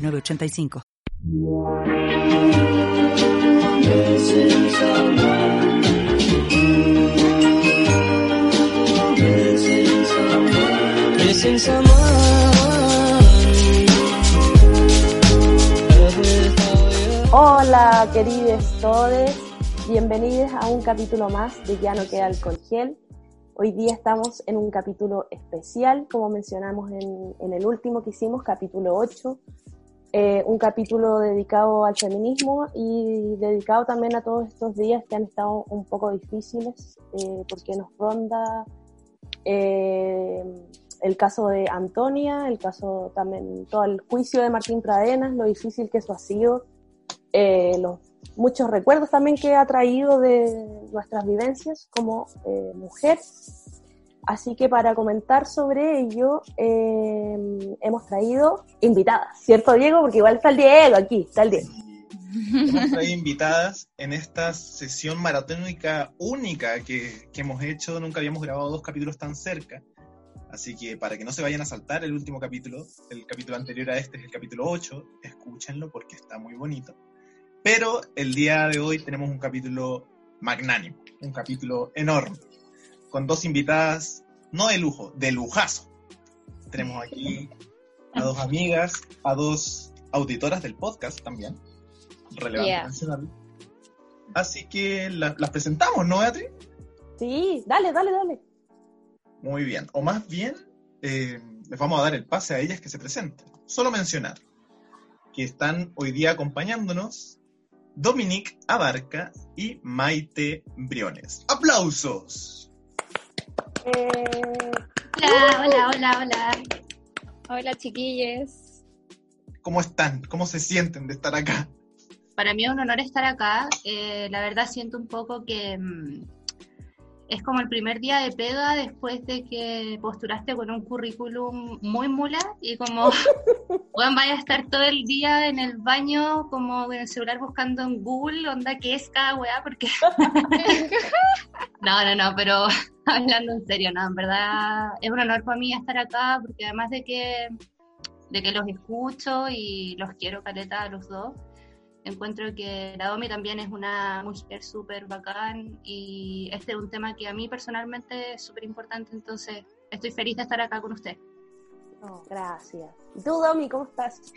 906985. Hola, queridos todos. Bienvenidos a un capítulo más de Ya no queda alcohol gel. Hoy día estamos en un capítulo especial, como mencionamos en, en el último que hicimos, capítulo 8, eh, un capítulo dedicado al feminismo y dedicado también a todos estos días que han estado un poco difíciles, eh, porque nos ronda eh, el caso de Antonia, el caso también, todo el juicio de Martín Pradenas, lo difícil que eso ha sido, los muchos recuerdos también que ha traído de nuestras vivencias como mujer Así que para comentar sobre ello, em, hemos traído invitadas, ¿cierto Diego? Porque igual está el Diego aquí, está el Diego. Hemos traído invitadas en esta sesión maratónica única que, que, hemos hecho. Nunca habíamos grabado dos capítulos tan cerca. Así que para que no se vayan a saltar el último capítulo, el capítulo anterior a este es el capítulo 8, escúchenlo porque está muy bonito. Pero el día de hoy tenemos un capítulo magnánimo, un capítulo enorme con dos invitadas, no de lujo, de lujazo. Tenemos aquí a dos amigas, a dos auditoras del podcast también, relevante Así que las presentamos, ¿no, Beatriz? Sí, dale, dale, dale. Muy bien, o más bien, eh, les vamos a dar el pase a ellas que se presenten. Solo mencionar que están hoy día acompañándonos Dominique Abarca y Maite Briones. ¡Aplausos! Hola, hola, hola, hola. Hola, chiquillos. ¿Cómo están? ¿Cómo se sienten de estar acá? Para mí es un honor estar acá. Eh, la verdad siento un poco que mm, es como el primer día de pega después de que posturaste con un currículum muy mula y como, bueno, vaya a estar todo el día en el baño como en el celular buscando en Google, onda, ¿qué es cada weá? Porque... no, no, no, pero hablando en serio, no, en verdad es un honor para mí estar acá porque además de que, de que los escucho y los quiero caleta a los dos, encuentro que la Domi también es una mujer súper bacán y este es un tema que a mí personalmente es súper importante, entonces estoy feliz de estar acá con usted. Oh, gracias. ¿Y tú, Domi, cómo estás?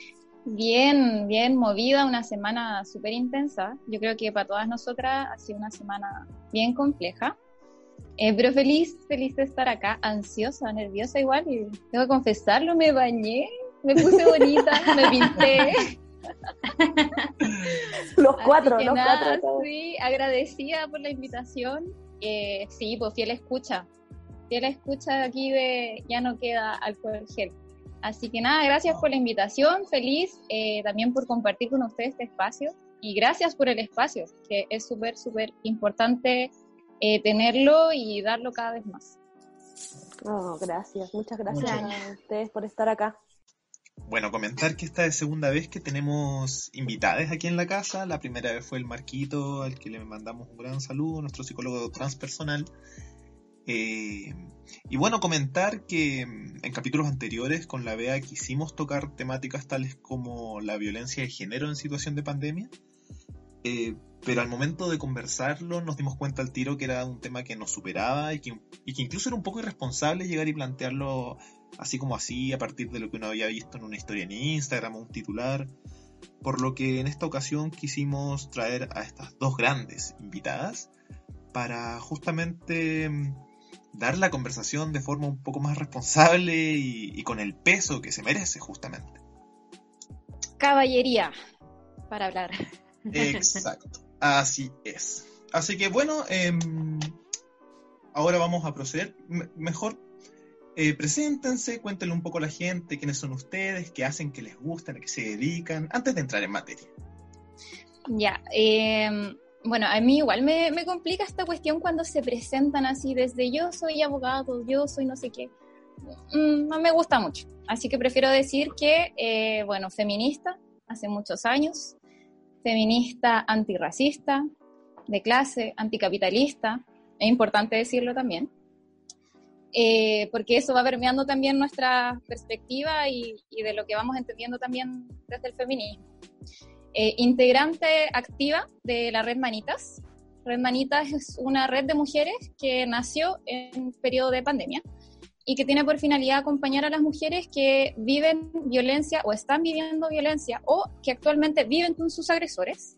Bien, bien movida, una semana súper intensa. Yo creo que para todas nosotras ha sido una semana bien compleja. Eh, pero feliz, feliz de estar acá, ansiosa, nerviosa igual. Y tengo que confesarlo, me bañé, me puse bonita, me pinté. los cuatro, los cuatro. Sí, agradecida por la invitación. Eh, sí, pues fiel escucha. Fiel escucha aquí de Ya no queda alcohol gel. Así que nada, gracias por la invitación, feliz eh, también por compartir con ustedes este espacio y gracias por el espacio, que es súper, súper importante eh, tenerlo y darlo cada vez más. Oh, gracias, muchas gracias a ustedes por estar acá. Bueno, comentar que esta es segunda vez que tenemos invitadas aquí en la casa. La primera vez fue el Marquito, al que le mandamos un gran saludo, nuestro psicólogo transpersonal. Eh, y bueno, comentar que mm, en capítulos anteriores con la BEA quisimos tocar temáticas tales como la violencia de género en situación de pandemia. Eh, pero al momento de conversarlo nos dimos cuenta al tiro que era un tema que nos superaba y que, y que incluso era un poco irresponsable llegar y plantearlo así como así, a partir de lo que uno había visto en una historia en Instagram o un titular. Por lo que en esta ocasión quisimos traer a estas dos grandes invitadas para justamente mm, dar la conversación de forma un poco más responsable y, con el peso que se merece justamente. Caballería para hablar. Exacto, así es. Así que bueno, em, ahora vamos a proceder. mejor Eh, preséntense, cuéntenle un poco a la gente quiénes son ustedes, qué hacen, qué les gustan, a qué se dedican, antes de entrar en materia. Ya, eh, bueno, a mí igual me, me, complica esta cuestión cuando se presentan así desde yo soy abogado, yo soy no sé qué. Mm, no me gusta mucho. Así que prefiero decir que, eh, bueno, feminista hace muchos años, feminista antirracista, de clase, anticapitalista, es importante decirlo también, eh, porque eso va permeando también nuestra perspectiva y, y, de lo que vamos entendiendo también desde el feminismo. Eh, integrante activa de la red Manitas. Red Manitas es una red de mujeres que nació en periodo de pandemia y que tiene por finalidad acompañar a las mujeres que viven violencia o están viviendo violencia o que actualmente viven con sus agresores.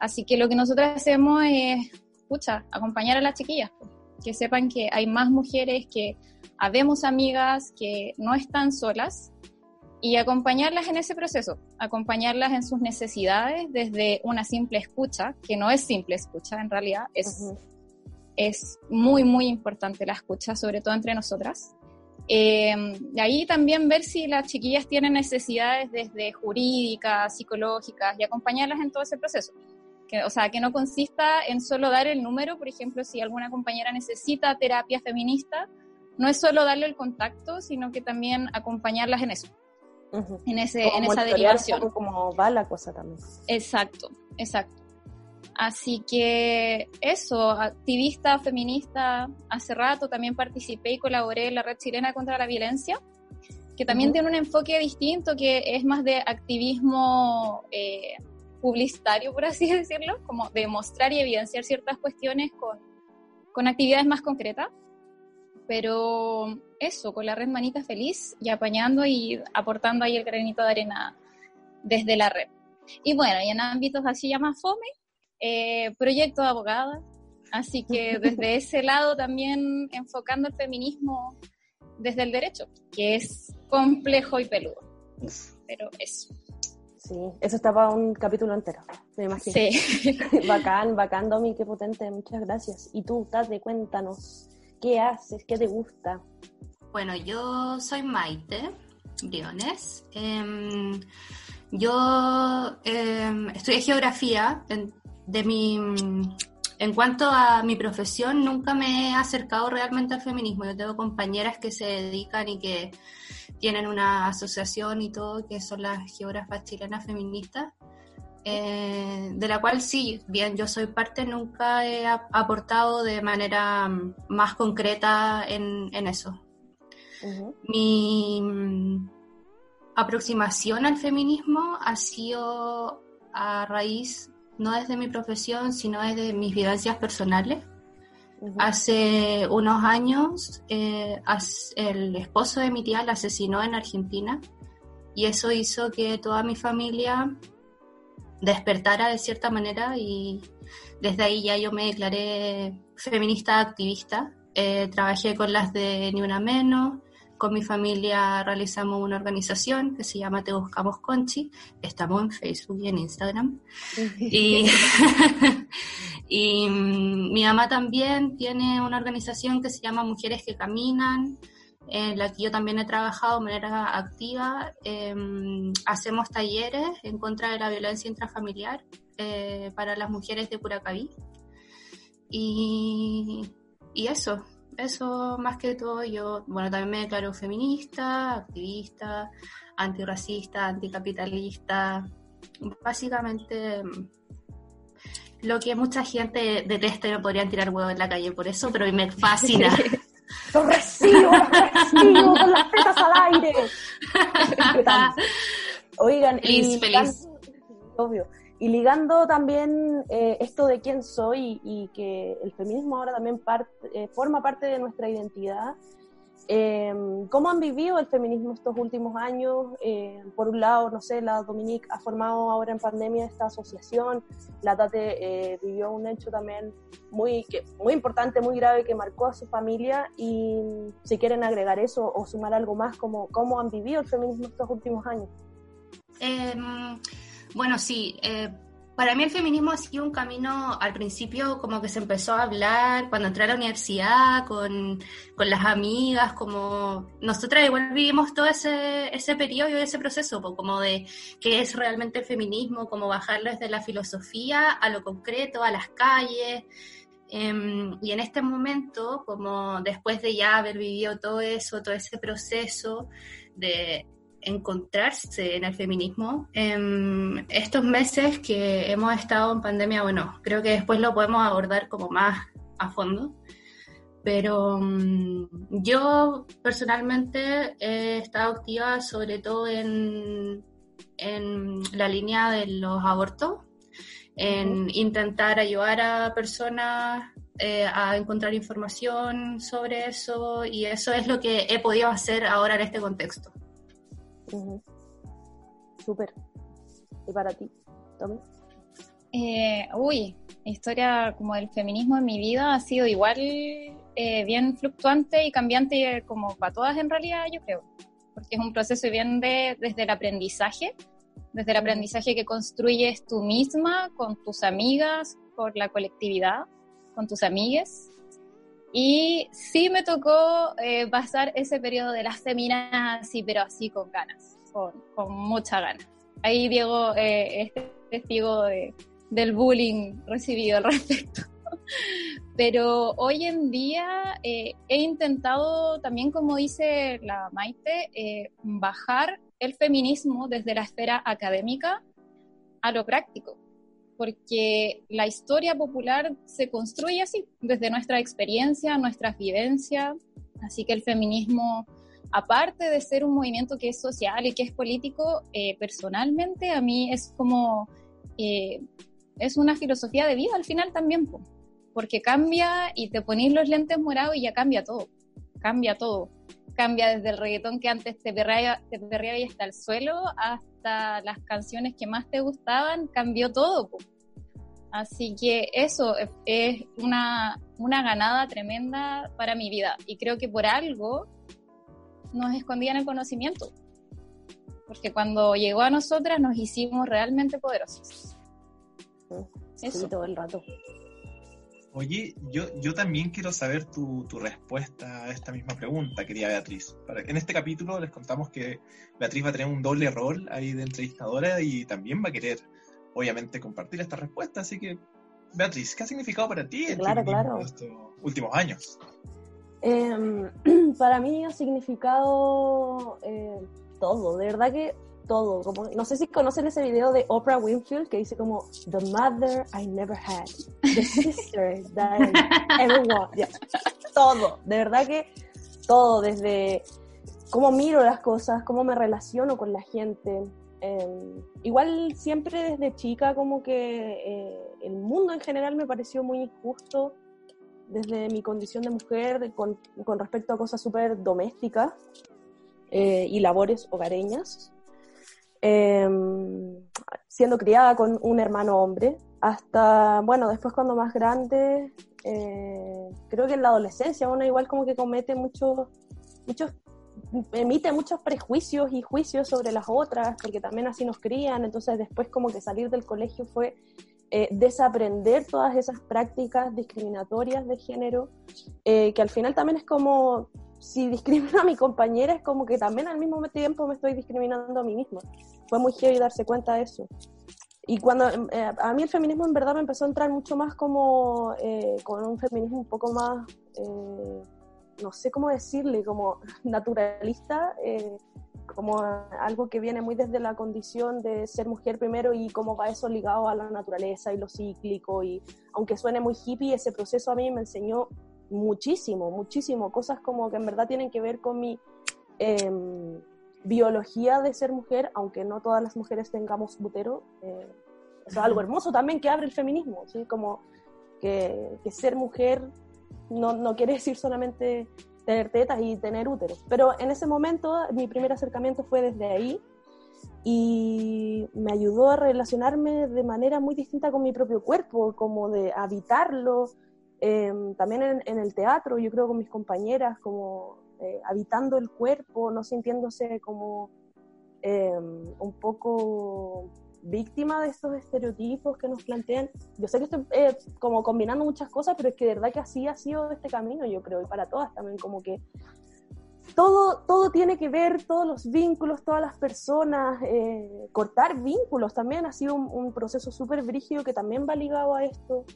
Así que lo que nosotros hacemos es, escucha, acompañar a las chiquillas, que sepan que hay más mujeres, que habemos amigas, que no están solas y acompañarlas en ese proceso, acompañarlas en sus necesidades desde una simple escucha, que no es simple escucha en realidad, es, uh -huh. es muy, muy importante la escucha, sobre todo entre nosotras. Eh, de ahí también ver si las chiquillas tienen necesidades desde jurídicas, psicológicas y acompañarlas en todo ese proceso. Que, o sea, que no consista en solo dar el número, por ejemplo, si alguna compañera necesita terapia feminista, no es solo darle el contacto, sino que también acompañarlas en eso. Uh -huh. en, ese, en esa derivación. Como va la cosa también. Exacto, exacto. Así que eso, activista, feminista, hace rato también participé y colaboré en la Red Chilena contra la Violencia, que también uh -huh. tiene un enfoque distinto, que es más de activismo eh, publicitario, por así decirlo, como de mostrar y evidenciar ciertas cuestiones con, con actividades más concretas pero eso, con la red Manita Feliz y apañando y aportando ahí el granito de arena desde la red. Y bueno, y en ámbitos así ya más fome, eh, proyecto de abogada, así que desde ese lado también enfocando el feminismo desde el derecho, que es complejo y peludo, pero eso. Sí, eso está para un capítulo entero, me imagino. Sí. bacán, bacán, Domi, qué potente, muchas gracias. Y tú, Tate, cuéntanos. ¿Qué haces? ¿Qué te gusta? Bueno, yo soy Maite Briones. Eh, yo eh, estudié geografía. En, de mi, en cuanto a mi profesión, nunca me he acercado realmente al feminismo. Yo tengo compañeras que se dedican y que tienen una asociación y todo, que son las geógrafas chilenas feministas. Eh, de la cual sí, bien, yo soy parte, nunca he aportado de manera más concreta en, en eso. Uh -huh. Mi mm, aproximación al feminismo ha sido a raíz, no desde mi profesión, sino desde mis vivencias personales. Uh -huh. Hace unos años, eh, el esposo de mi tía la asesinó en Argentina y eso hizo que toda mi familia despertara de cierta manera y desde ahí ya yo me declaré feminista activista. Eh, trabajé con las de Ni Una Menos, con mi familia realizamos una organización que se llama Te Buscamos Conchi, estamos en Facebook y en Instagram. y, y mi mamá también tiene una organización que se llama Mujeres que Caminan, en la que yo también he trabajado de manera activa. Eh, hacemos talleres en contra de la violencia intrafamiliar eh, para las mujeres de Curacaví. Y, y, eso, eso más que todo yo, bueno, también me declaro feminista, activista, antirracista, anticapitalista, básicamente lo que mucha gente detesta y me podrían tirar huevos en la calle por eso, pero me fascina. ¡Lo recibo, lo recibo con las tetas al aire! Oigan, feliz, y feliz. Ligando, obvio. Y ligando también eh, esto de quién soy y que el feminismo ahora también part, eh, forma parte de nuestra identidad, eh, ¿Cómo han vivido el feminismo estos últimos años? Eh, por un lado, no sé, la Dominique ha formado ahora en pandemia esta asociación, la Tate eh, vivió un hecho también muy, que, muy importante, muy grave que marcó a su familia y si quieren agregar eso o sumar algo más, ¿cómo, cómo han vivido el feminismo estos últimos años? Bueno, sí, para mí el feminismo ha sido un camino, al principio como que se empezó a hablar cuando entré a la universidad con, con las amigas, como nosotras igual vivimos todo ese, ese periodo y ese proceso, como de qué es realmente el feminismo, como bajarlo desde la filosofía a lo concreto, a las calles. Em, y en este momento, como después de ya haber vivido todo eso, todo ese proceso de encontrarse en el feminismo. En estos meses que hemos estado en pandemia, bueno, creo que después lo podemos abordar como más a fondo. Pero mm, yo personalmente he estado activa sobre todo en, en la línea de los abortos, en intentar ayudar a personas eh, a encontrar información sobre eso y eso es lo que he podido hacer ahora en este contexto. Súper. ¿Y para ti, Tommy? Eh, uy, historia como del feminismo en mi vida ha sido igual eh, bien fluctuante y cambiante como para todas en realidad, yo creo. Porque es un proceso bien de, desde el aprendizaje, desde el aprendizaje que construyes tú misma, con tus amigas, por la colectividad, con tus amigues, y sí me tocó eh, pasar ese periodo de las feminas, sí, pero así con ganas, con, con mucha ganas. Ahí Diego eh, es testigo del bullying recibido al respecto. Pero hoy en día eh, he intentado también, como dice la Maite, eh, bajar el feminismo desde la esfera académica a lo práctico porque la historia popular se construye así, desde nuestra experiencia, nuestras vivencias, así que el feminismo, aparte de ser un movimiento que es social y que es político, eh, personalmente a mí es como, eh, es una filosofía de vida al final también, porque cambia y te pones los lentes morados y ya cambia todo, cambia todo. Cambia desde el reggaetón que antes te perreaba, te y hasta el suelo hasta las canciones que más te gustaban, cambió todo. Así que eso es una, una ganada tremenda para mi vida. Y creo que por algo nos escondían el conocimiento. Porque cuando llegó a nosotras nos hicimos realmente poderosas. Eso. todo el rato. Oye, yo, yo también quiero saber tu, tu, respuesta a esta misma pregunta, querida Beatriz. En este capítulo les contamos que Beatriz va a tener un doble rol ahí de entrevistadora y también va a querer, obviamente, compartir esta respuesta. Así que, Beatriz, ¿qué ha significado para ti el claro, claro. estos últimos años? Eh, para mí ha significado eh, todo. De verdad que todo. Como, no sé si conocen ese video de Oprah Winfield que dice como The mother I never had, the sister that I ever wanted. Todo, de verdad que todo, desde cómo miro las cosas, cómo me relaciono con la gente. Em, igual siempre desde chica como que eh, el mundo en general me pareció muy injusto desde mi condición de mujer con, con respecto a cosas súper domésticas eh, y labores hogareñas. Em, siendo criada con un hermano hombre, hasta, bueno, después cuando más grande, eh, creo que en la adolescencia uno igual como que comete muchos, muchos, emite muchos prejuicios y juicios sobre las otras, porque también así nos crían, entonces después como que salir del colegio fue eh, desaprender todas esas prácticas discriminatorias de género, eh, que al final también es como si discrimino a mi compañera es como que también al mismo tiempo me estoy discriminando a mí misma. Fue muy heavy darse cuenta de eso. Y cuando eh, a mí el feminismo en verdad me empezó a entrar mucho más como eh, con un feminismo un poco más, eh, no sé cómo decirle, como naturalista, como algo que viene muy desde la condición de ser mujer primero y como va eso ligado a la naturaleza y lo cíclico. Y aunque suene muy hippie, ese proceso a mí me enseñó muchísimo, muchísimo, cosas como que en verdad tienen que ver con mi em, biología de ser mujer, aunque no todas las mujeres tengamos butero. Eh, es algo hermoso también que abre el feminismo, ¿sí? como que, ser mujer no, no, quiere decir solamente tener tetas y tener útero. Pero en ese momento mi primer acercamiento fue desde ahí y me ayudó a relacionarme de manera muy distinta con mi propio cuerpo, como de habitarlo, Em, también en, el teatro, yo creo con mis compañeras, como eh, habitando el cuerpo, no sintiéndose como em, un poco víctima de estos estereotipos que nos plantean. Yo sé que estoy eh, como combinando muchas cosas, pero es que de verdad que así ha sido este camino, yo creo, y para todas también, como que todo, todo tiene que ver, todos los vínculos, todas las personas, eh, cortar vínculos también ha sido un, proceso súper brígido que también va ligado a esto.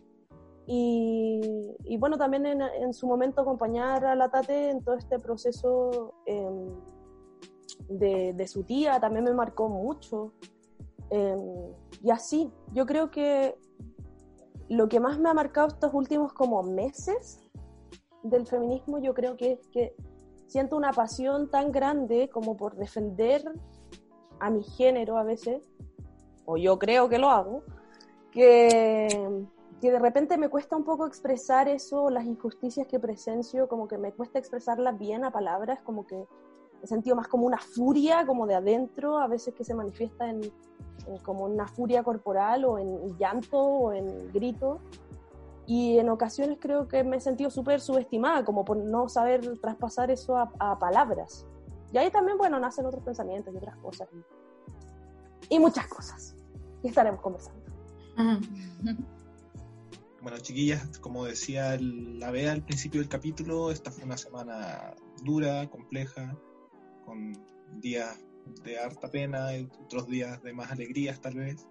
Y, y bueno, también en, en, su momento acompañar a la Tate en todo este proceso em, de, de, su tía también me marcó mucho. Em, y así, yo creo que lo que más me ha marcado estos últimos como meses del feminismo, yo creo que es que siento una pasión tan grande como por defender a mi género a veces, o yo creo que lo hago, que, que de repente me cuesta un poco expresar eso, las injusticias que presencio, como que me cuesta expresarlas bien a palabras, como que he sentido más como una furia, como de adentro, a veces que se manifiesta en, en como una furia corporal o en llanto o en grito y en ocasiones creo que me he sentido súper subestimada, como por no saber traspasar eso a, palabras. Y ahí también, bueno, nacen otros pensamientos y otras cosas. Y, muchas cosas. Y estaremos conversando. Bueno, chiquillas, como decía la Bea al principio del capítulo, esta fue una semana dura, compleja, con días de harta pena y otros días de más alegrías tal vez.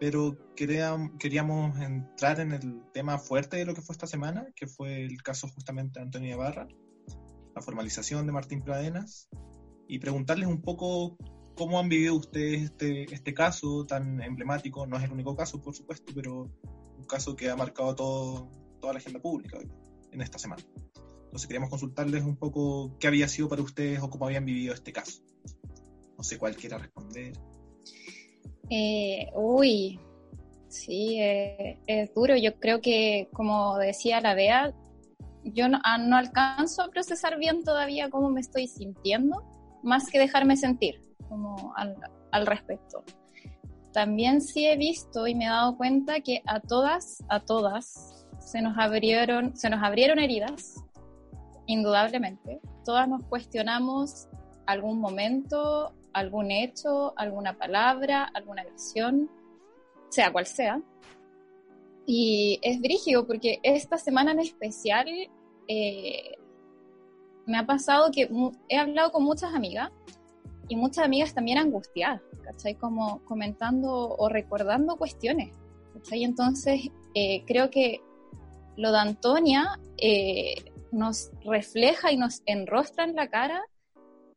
Pero queríamos entrar en el tema fuerte de lo que fue esta semana, que fue el caso justamente de Antonio Barra, la formalización de Martín Pradenas, y preguntarles un poco cómo han vivido ustedes este, este caso tan emblemático, no es el único caso, por supuesto, pero un caso que ha marcado todo, toda la agenda pública en esta semana. Entonces queríamos consultarles un poco qué había sido para ustedes o cómo habían vivido este caso. No sé cuál quiera responder. Eh, uy, sí, eh, es duro. Yo creo que, como decía la Bea, yo ah, no, alcanzo a procesar bien todavía cómo me estoy sintiendo, más que dejarme sentir como al, al respecto. También sí he visto y me he dado cuenta que a todas, a todas, se nos abrieron, se nos abrieron heridas, indudablemente. Todas nos cuestionamos algún momento, algún hecho, alguna palabra, alguna acción, sea cual sea. Y es brígido porque esta semana en especial eh, me ha pasado que he hablado con muchas amigas y muchas amigas también angustiadas, ¿cachai? Como comentando o recordando cuestiones, ¿cachai? Entonces eh, creo que lo de Antonia eh, nos refleja y nos enrostra en la cara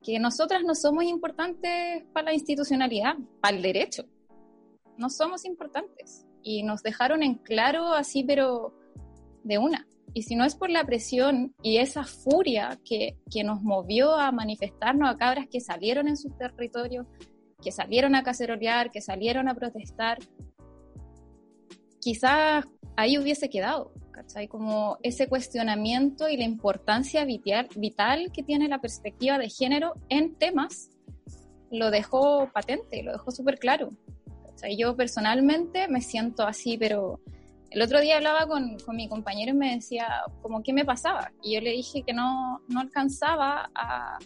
que nosotras no somos importantes para la institucionalidad, para el derecho. No somos importantes. Y nos dejaron en claro así, pero de una. Y si no es por la presión y esa furia que, que nos movió a manifestarnos a cabras que salieron en sus territorios, que salieron a cacerolear, que salieron a protestar, quizás ahí hubiese quedado. ¿cachai? Como ese cuestionamiento y la importancia vital, que tiene la perspectiva de género en temas, lo dejó patente, lo dejó súper claro. ¿cachai? Yo personalmente me siento así, pero el otro día hablaba con, con, mi compañero y me decía como qué me pasaba. Y yo le dije que no, no alcanzaba a,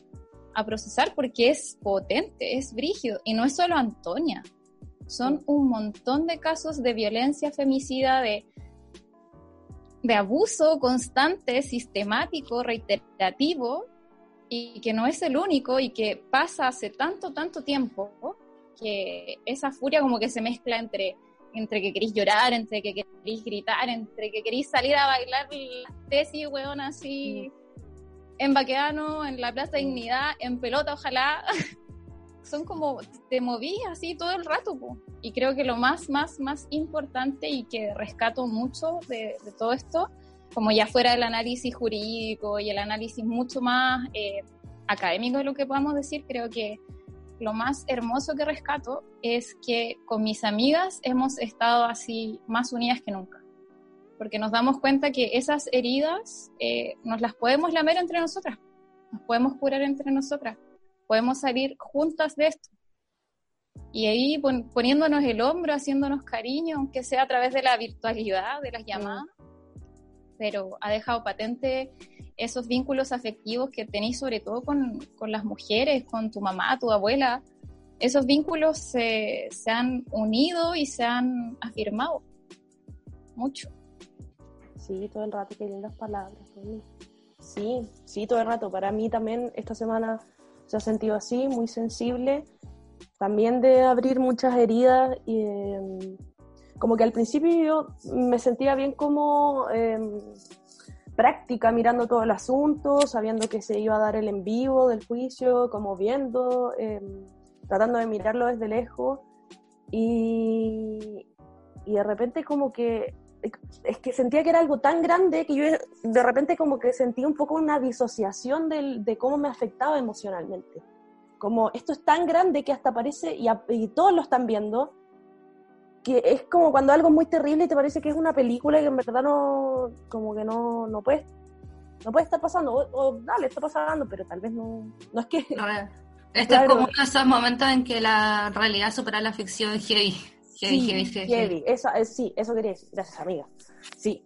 a procesar porque es potente, es brígido. Y no es solo Antonia, son un montón de casos de violencia femicida, de de abuso constante, sistemático, reiterativo, y que no es el único y que pasa hace tanto, tanto tiempo, que esa furia como que se mezcla entre, entre que queréis llorar, entre que queréis gritar, entre que queréis salir a bailar la tesis, weón, así, en Baqueano, en la Plaza Dignidad, en pelota, ojalá. Son como, te moví así todo el rato, po. Y creo que lo más, más, más importante y que rescato mucho de, todo esto, como ya fuera el análisis jurídico y el análisis mucho más eh, académico de lo que podamos decir, creo que lo más hermoso que rescato es que con mis amigas hemos estado así más unidas que nunca. Porque nos damos cuenta que esas heridas eh, nos las podemos lamer entre nosotras, nos podemos curar entre nosotras, podemos salir juntas de esto y ahí poniéndonos el hombro, haciéndonos cariño, aunque sea a través de la virtualidad, de las llamadas, pero ha dejado patente esos vínculos afectivos que tenéis sobre todo con, con, las mujeres, con tu mamá, tu abuela, esos vínculos se, se han unido y se han afirmado mucho. Sí, todo el rato, qué lindas palabras. Sí, sí, todo el rato. Para mí también esta semana se ha sentido así, muy sensible. También de abrir muchas heridas y em, como que al principio yo me sentía bien como em, práctica mirando todo el asunto, sabiendo que se iba a dar el en vivo del juicio, como viendo, em, tratando de mirarlo desde lejos. Y, y de repente como que es que sentía que era algo tan grande que yo de repente como que sentí un poco una disociación de cómo me afectaba emocionalmente. Como esto es tan grande que hasta parece, y, todos lo están viendo, que es como cuando algo es muy terrible y te parece que es una película y en verdad no, como que no, no puede, no puede estar pasando, o, dale, está pasando, pero tal vez no, no es que... Ver, este es como uno de esos momentos en que la realidad supera la ficción heavy sí, Eso, eh, sí, eso quería decir. Gracias, amiga. Sí.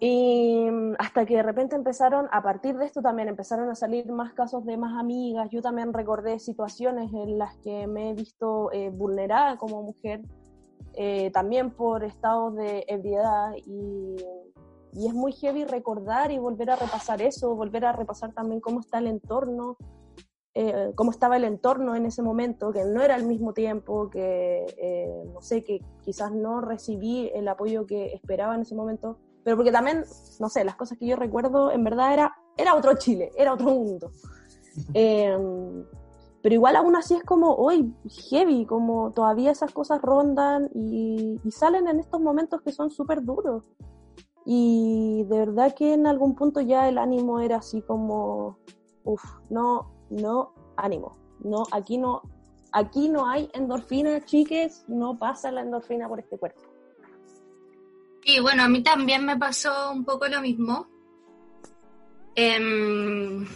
Y mm, hasta que de repente empezaron, a partir de esto también empezaron a salir más casos de más amigas. Yo también recordé situaciones en las que me he visto eh, vulnerada como mujer, eh, también por estados de ebriedad. Y, y es muy heavy recordar y volver a repasar eso, volver a repasar también cómo está el entorno, eh, cómo estaba el entorno en ese momento, que no era al mismo tiempo, que eh, no sé, que quizás no recibí el apoyo que esperaba en ese momento, pero porque también, no sé, las cosas que yo recuerdo, en verdad era, era otro Chile, era otro mundo. Pero igual aún así es como, hoy heavy, como todavía esas cosas rondan y, salen en estos momentos que son súper duros. Y de verdad que en algún punto ya el ánimo era así como, uff, no, no, ánimo, no, aquí no, aquí no hay endorfina, chiques, no pasa la endorfina por este cuerpo. Y bueno, a mí también me pasó un poco lo mismo. Em,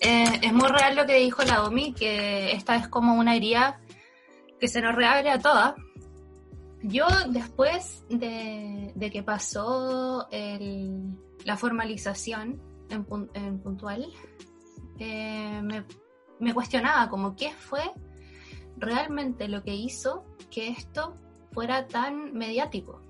eh, es muy real lo que dijo la Domi, que esta es como una herida que se nos reabre a todas. Yo después de, que pasó la formalización en, puntual, eh, me, cuestionaba como qué fue realmente lo que hizo que esto fuera tan mediático.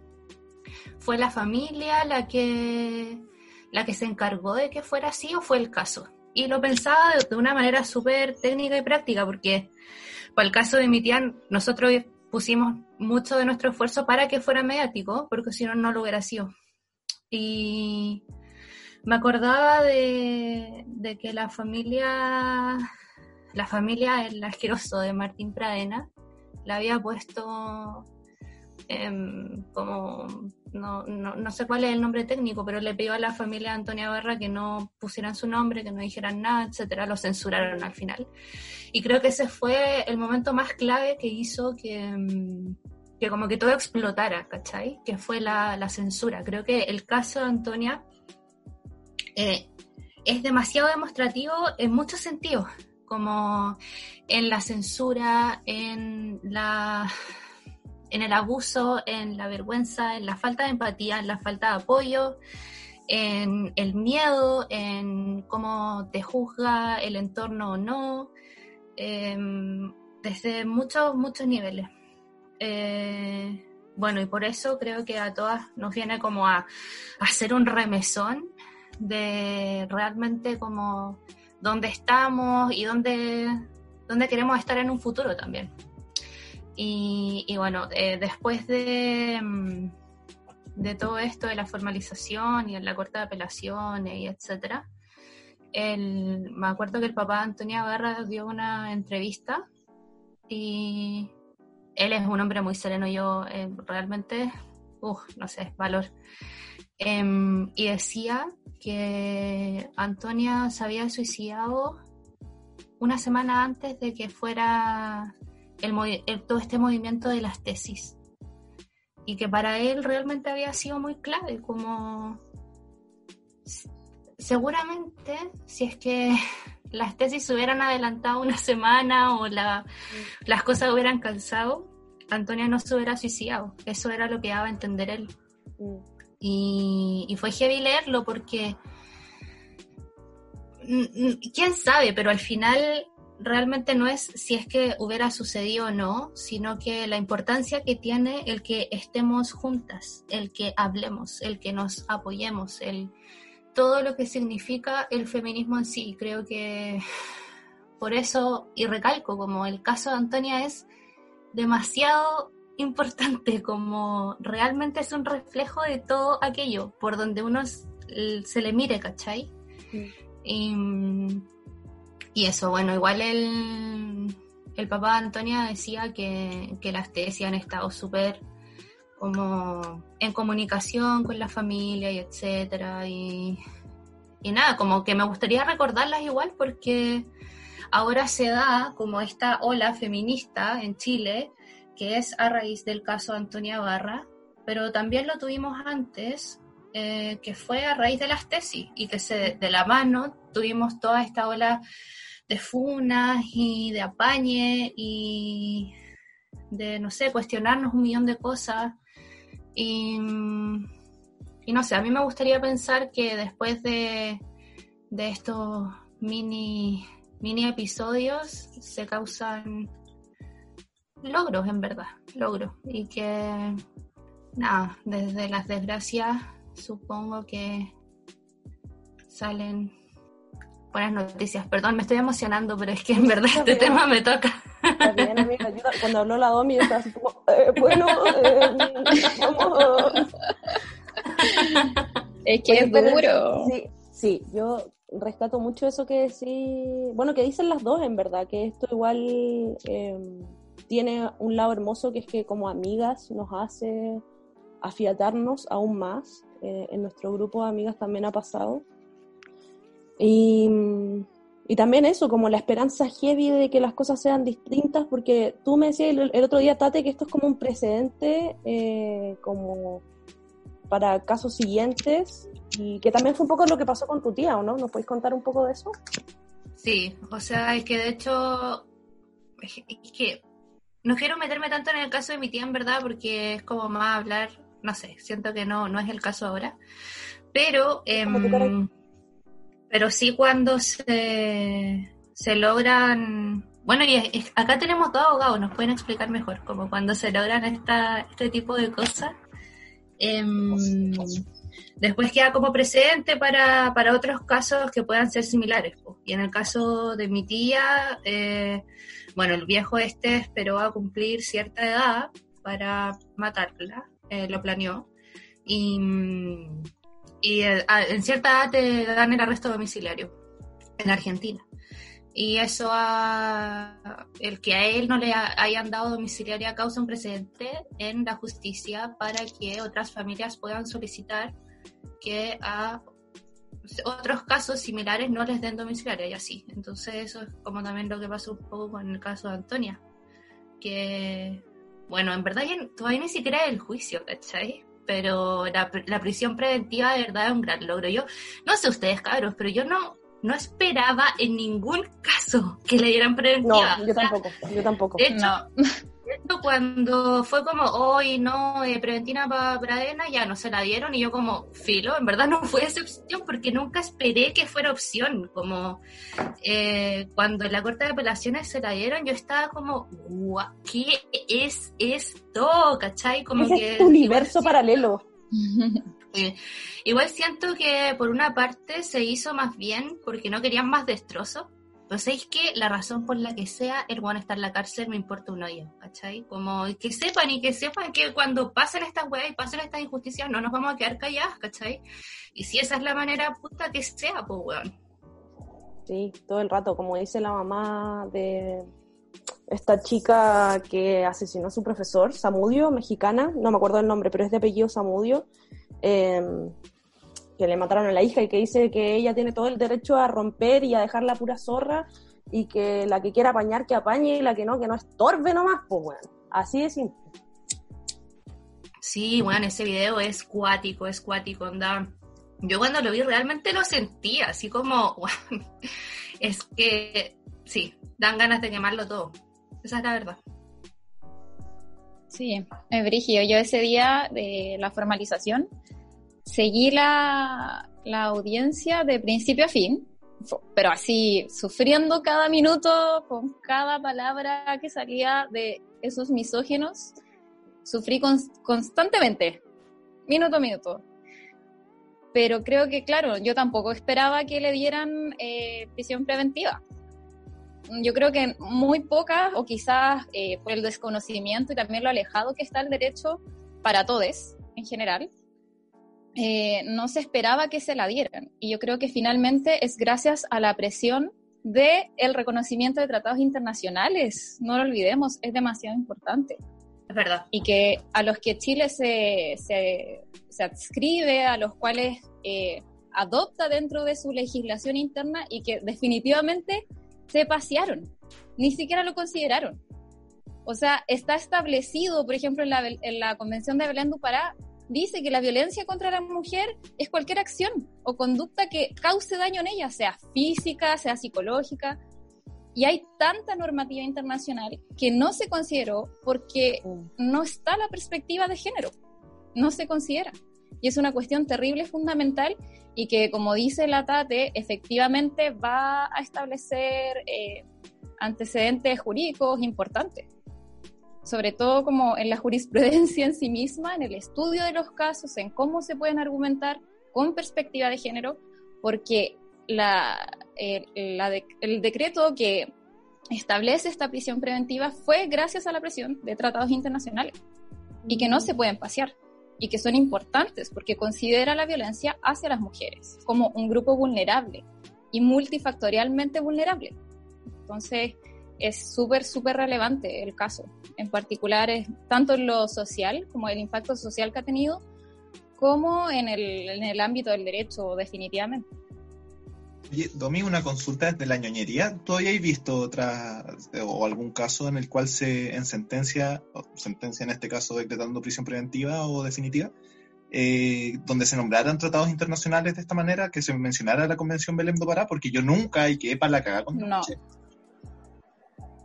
¿Fue la familia la que, la que se encargó de que fuera así o fue el caso? Y lo pensaba de, una manera súper técnica y práctica, porque para el caso de mi tía, nosotros pusimos mucho de nuestro esfuerzo para que fuera mediático, porque si no, no lo hubiera sido. Y me acordaba de, que la familia, la familia El Asqueroso de Martín Pradena, la había puesto como, no, no, no, sé cuál es el nombre técnico, pero le pidió a la familia Antonia Barra que no pusieran su nombre, que no dijeran nada, etcétera, lo censuraron al final. Y creo que ese fue el momento más clave que hizo que, que como que todo explotara, ¿cachai? Que fue la, la censura. Creo que el caso de Antonia eh, es demasiado demostrativo en muchos sentidos, como en la censura, en la en el abuso, en la vergüenza, en la falta de empatía, en la falta de apoyo, en el miedo, en cómo te juzga el entorno o no, em, desde muchos, muchos niveles. Eh, bueno, y por eso creo que a todas nos viene como a hacer un remesón de realmente como dónde estamos y dónde, dónde queremos estar en un futuro también. Y, bueno, eh, después de, mm, de todo esto de la formalización y en la corte de apelaciones y etcétera, el, me acuerdo que el papá de Antonia Barra dio una entrevista y él es un hombre muy sereno, yo eh, realmente, uff, no sé, valor. Em, y decía que Antonia se había suicidado una semana antes de que fuera el, todo este movimiento de las tesis. Y que para él realmente había sido muy clave, como seguramente si es que las tesis hubieran adelantado una semana o la, las cosas hubieran cansado, Antonia no se hubiera suicidado. Eso era lo que daba a entender él. Mm. Y, fue heavy leerlo porque, quién sabe, pero al final realmente no es si es que hubiera sucedido o no, sino que la importancia que tiene el que estemos juntas, el que hablemos, el que nos apoyemos, el todo lo que significa el feminismo en sí. Creo que por eso, y recalco, como el caso de Antonia es demasiado importante, como realmente es un reflejo de todo aquello, por donde uno se le mire, ¿cachai? Y, y, eso, bueno, igual el, el papá de Antonia decía que, que las tesis han estado súper como en comunicación con la familia y etcétera y, y nada, como que me gustaría recordarlas igual porque ahora se da como esta ola feminista en Chile que es a raíz del caso Antonia Barra, pero también lo tuvimos antes, eh, que fue a raíz de las tesis y que se, de la mano tuvimos toda esta ola de funas y de apañe y de, no sé, cuestionarnos un millón de cosas. Y, no sé, a mí me gustaría pensar que después de, de estos mini, mini episodios se causan logros, en verdad, logros. Y que, nada, desde las desgracias supongo que salen buenas noticias. Perdón, me estoy emocionando, pero es que en verdad este tema me toca. Cuando habló la Domi, yo estaba así como, eh, bueno, eh, vamos. Es que es duro. Sí, sí, yo rescato mucho eso que decís, bueno, que dicen las dos en verdad, que esto igual eh, tiene un lado hermoso que es que como amigas nos hace afiatarnos aún más. Eh, en nuestro grupo de amigas también ha pasado. Y, y, también eso, como la esperanza heavy de que las cosas sean distintas, porque tú me decías el, otro día, Tate, que esto es como un precedente eh, como para casos siguientes y que también fue un poco lo que pasó con tu tía, ¿o no? ¿Nos podéis contar un poco de eso? Sí, o sea, es que de hecho, es que no quiero meterme tanto en el caso de mi tía, en verdad, porque es como más hablar, no sé, siento que no, no es el caso ahora. Pero, em, pero sí cuando se, se logran, bueno, y acá tenemos dos abogados, nos pueden explicar mejor, como cuando se logran esta, este tipo de cosas. Em, después queda como precedente para, para otros casos que puedan ser similares. Y en el caso de mi tía, eh, bueno, el viejo este esperó a cumplir cierta edad para matarla, eh, lo planeó, y, y eh, en cierta edad te dan el arresto domiciliario en Argentina. Y eso, a, el que a él no le hayan dado domiciliaria causa un precedente en la justicia para que otras familias puedan solicitar que a otros casos similares no les den domiciliaria y así. Entonces eso es como también lo que pasó un poco con el caso de Antonia, que, bueno, en verdad todavía ni siquiera es el juicio, ¿cachai? Pero la, la, prisión preventiva de verdad es un gran logro. Yo, no sé ustedes, cabros, pero yo no, no esperaba en ningún caso que le dieran preventiva. No, yo tampoco, yo tampoco. De hecho, cuando fue como, hoy no, eh, preventina para Pradena, ya no se la dieron y yo como, filo, en verdad no fue excepción porque nunca esperé que fuera opción. Como eh, cuando en la Corte de Apelaciones se la dieron, yo estaba como, ¿qué es esto? ¿Cachai? Como es que... Este universo paralelo. Eh, igual siento que por una parte se hizo más bien porque no querían más destrozos pues es que la razón por la que sea el bueno estar en la cárcel me importa un hoyo, ¿cachai? Como que sepan y que sepan que cuando pasen estas weas y pasen estas injusticias no nos vamos a quedar calladas, ¿cachai? Y si esa es la manera puta que sea, pues weón. Sí, todo el rato, como dice la mamá de esta chica que asesinó a su profesor, Samudio, mexicana, no me acuerdo el nombre, pero es de apellido Samudio. Eh, que le mataron a la hija y que dice que ella tiene todo el derecho a romper y a dejar la pura zorra y que la que quiera apañar que apañe y la que no, que no estorbe nomás, pues bueno, así de simple. Sí, bueno, ese video es cuático, es cuático, onda. Yo cuando lo vi realmente lo sentí, así como, es que sí, dan ganas de quemarlo todo. Esa es la verdad. Sí, es brigio. Yo ese día de la formalización seguí la, la audiencia de principio a fin pero así, sufriendo cada minuto con cada palabra que salía de esos misógenos, sufrí constantemente, minuto a minuto. Pero creo que, claro, yo tampoco esperaba que le dieran eh, prisión preventiva. Yo creo que muy pocas, o quizás eh, por el desconocimiento y también lo alejado que está el derecho para todos en general, eh, no se esperaba que se la dieran. Y yo creo que finalmente es gracias a la presión del el reconocimiento de tratados internacionales. No lo olvidemos, es demasiado importante. Es verdad. Y que a los que Chile se, se, se adscribe, a los cuales eh, adopta dentro de su legislación interna y que definitivamente se pasearon, ni siquiera lo consideraron. O sea, está establecido, por ejemplo, en la, en la Convención de Belén do Pará, dice que la violencia contra la mujer es cualquier acción o conducta que cause daño en ella, sea física, sea psicológica. Y hay tanta normativa internacional que no se consideró porque no está la perspectiva de género, no se considera. Y es una cuestión terrible, fundamental, y que, como dice la TATE, efectivamente va a establecer eh, antecedentes jurídicos importantes sobre todo como en la jurisprudencia en sí misma, en el estudio de los casos, en cómo se pueden argumentar con perspectiva de género, porque la, el decreto que establece esta prisión preventiva fue gracias a la presión de tratados internacionales y que no se pueden pasear y que son importantes porque considera la violencia hacia las mujeres como un grupo vulnerable y multifactorialmente vulnerable. Entonces, es súper, súper relevante el caso. En particular, es tanto en lo social, como el impacto social que ha tenido, como en el, en el ámbito del derecho, definitivamente. Oye, Domi, una consulta desde la ñoñería. ¿Tú habías visto otra o algún caso en el cual se en sentencia, sentencia en este caso decretando prisión preventiva o definitiva, eh, donde se nombraran tratados internacionales de esta manera, que se mencionara la Convención Belém do Pará? Porque yo nunca, y que para la cagada con no.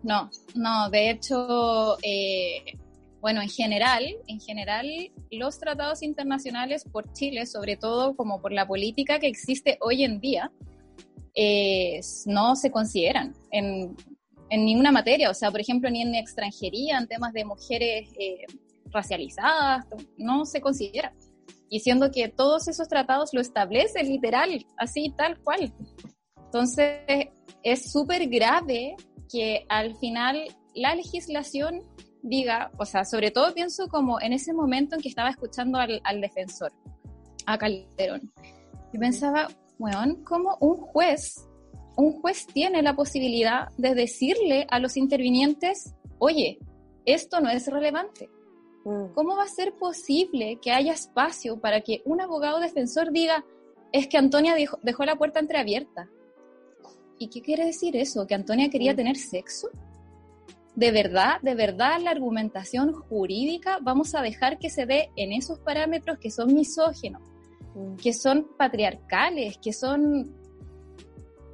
No, no, de hecho, eh, bueno, en general, en general, los tratados internacionales por Chile, sobre todo como por la política que existe hoy en día, no se consideran en, ninguna materia, o sea, por ejemplo, ni en extranjería, en temas de mujeres eh, racializadas, no se considera. Y siendo que todos esos tratados lo establecen literal, así, tal cual. Entonces, es súper grave que al final la legislación diga, o sea, sobre todo pienso como en ese momento en que estaba escuchando al, defensor, a Calderón. Y pensaba, bueno, ¿cómo un juez, un juez tiene la posibilidad de decirle a los intervinientes, oye, esto no es relevante? Mm. ¿Cómo va a ser posible que haya espacio para que un abogado defensor diga, es que Antonia dejó, dejó la puerta entreabierta? ¿Y qué quiere decir eso? ¿Que Antonia quería mm. tener sexo? ¿De verdad, de verdad la argumentación jurídica vamos a dejar que se dé en esos parámetros que son misógenos, mm. que son patriarcales, que son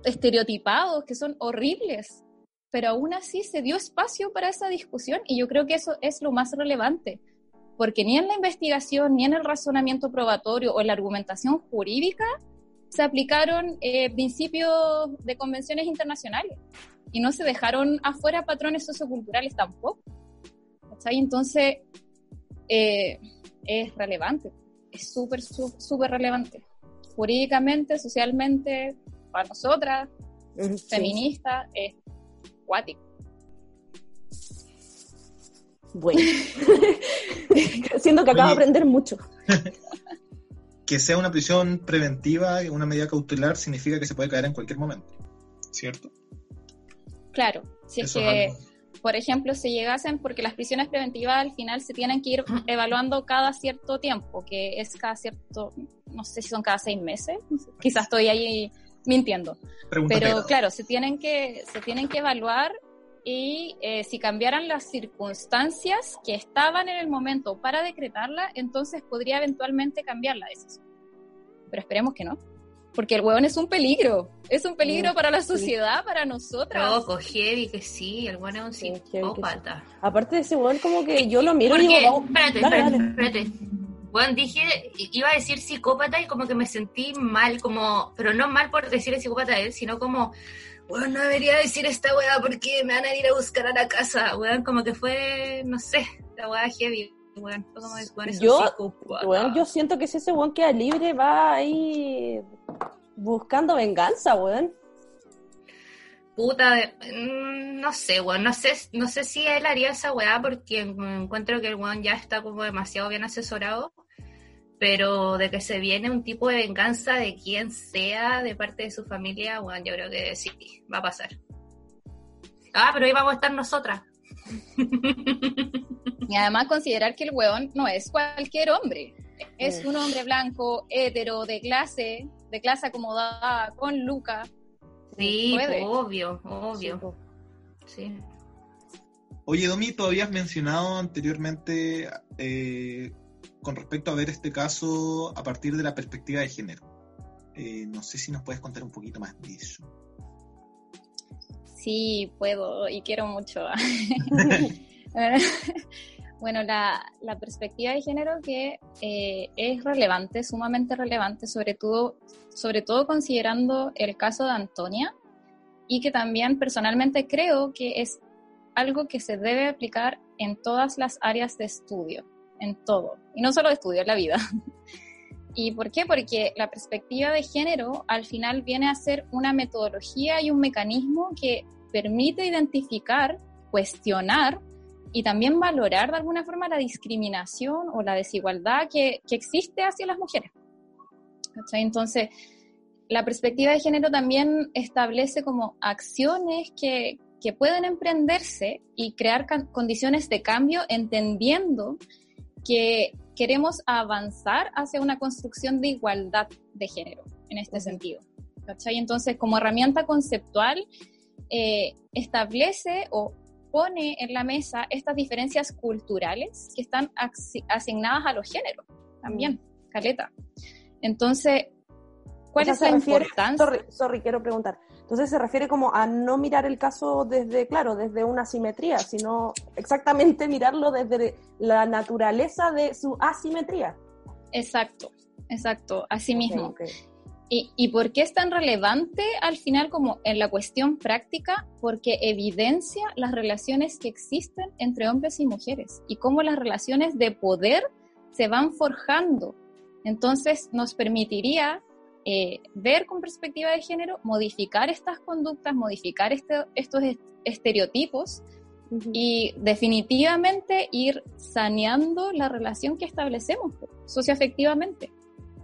estereotipados, que son horribles? Pero aún así se dio espacio para esa discusión y yo creo que eso es lo más relevante, porque ni en la investigación, ni en el razonamiento probatorio o en la argumentación jurídica se aplicaron eh, principios de convenciones internacionales y no se dejaron afuera patrones socioculturales tampoco. Entonces, eh, es relevante, es súper, súper relevante. Jurídicamente, socialmente, para nosotras, feministas, es cuático. Bueno, siento que acabo de aprender mucho. que sea una prisión preventiva, una medida cautelar, significa que se puede caer en cualquier momento, ¿cierto? Claro, si es que, por ejemplo, se llegasen, porque las prisiones preventivas al final se tienen que ir evaluando cada cierto tiempo, que es cada cierto, no sé si son cada seis meses, quizás estoy ahí mintiendo. Pero claro, se tienen que, se tienen que evaluar y eh, si cambiaran las circunstancias que estaban en el momento para decretarla, entonces podría eventualmente cambiar la decisión. Pero esperemos que no. Porque el hueón es un peligro. Es un peligro para la sociedad, para nosotras. Loco, heavy que sí, el hueón es un psicópata. Aparte de ese hueón, como que yo lo miro y digo, espérate, espérate, espérate. Bueno, dije, iba a decir psicópata y como que me sentí mal, como, pero no mal por decir el psicópata a él, sino como, bueno, no debería decir esta weá porque me van a ir a buscar a la casa, weón, como que fue, no sé, la weá heavy. Weón, como, bueno, yo, weón, yo siento que si ese weón queda libre va ahí buscando venganza, weón. Puta, mm, no sé, weón, no sé, no sé si él haría esa weá porque encuentro que el weón ya está como demasiado bien asesorado pero de que se viene un tipo de venganza de quien sea de parte de su familia, bueno, yo creo que sí, va a pasar. Ah, pero ahí vamos a estar nosotras. Y además considerar que el weón no es cualquier hombre, es un hombre blanco, hetero, de clase, de clase acomodada, con Luca. Sí, obvio, obvio. Sí. Oye, Domi, tú habías mencionado anteriormente eh, con respecto a ver este caso a partir de la perspectiva de género. Eh, no sé si nos puedes contar un poquito más de eso. Sí, puedo y quiero mucho. bueno, la, perspectiva de género que eh, es relevante, sumamente relevante, sobre todo, sobre todo considerando el caso de Antonia y que también personalmente creo que es algo que se debe aplicar en todas las áreas de estudio en todo, y no solo de estudio, en la vida. ¿Y por qué? Porque la perspectiva de género al final viene a ser una metodología y un mecanismo que permite identificar, cuestionar y también valorar de alguna forma la discriminación o la desigualdad que, que existe hacia las mujeres. Entonces, la perspectiva de género también establece como acciones que, que pueden emprenderse y crear condiciones de cambio entendiendo que queremos avanzar hacia una construcción de igualdad de género en este sentido. ¿cachai? Entonces, como herramienta conceptual, eh, establece o pone en la mesa estas diferencias culturales que están asignadas a los géneros también, caleta. Entonces, ¿cuál es la importancia? sorry, quiero preguntar. Entonces se refiere como a no mirar el caso desde, claro, desde una simetría, sino exactamente mirarlo desde la naturaleza de su asimetría. Exacto, exacto, así mismo. ¿Y, ¿Y por qué es tan relevante al final como en la cuestión práctica? Porque evidencia las relaciones que existen entre hombres y mujeres y cómo las relaciones de poder se van forjando. Entonces nos permitiría eh, ver con perspectiva de género, modificar estas conductas, modificar este, estos estereotipos y definitivamente ir saneando la relación que establecemos socioafectivamente.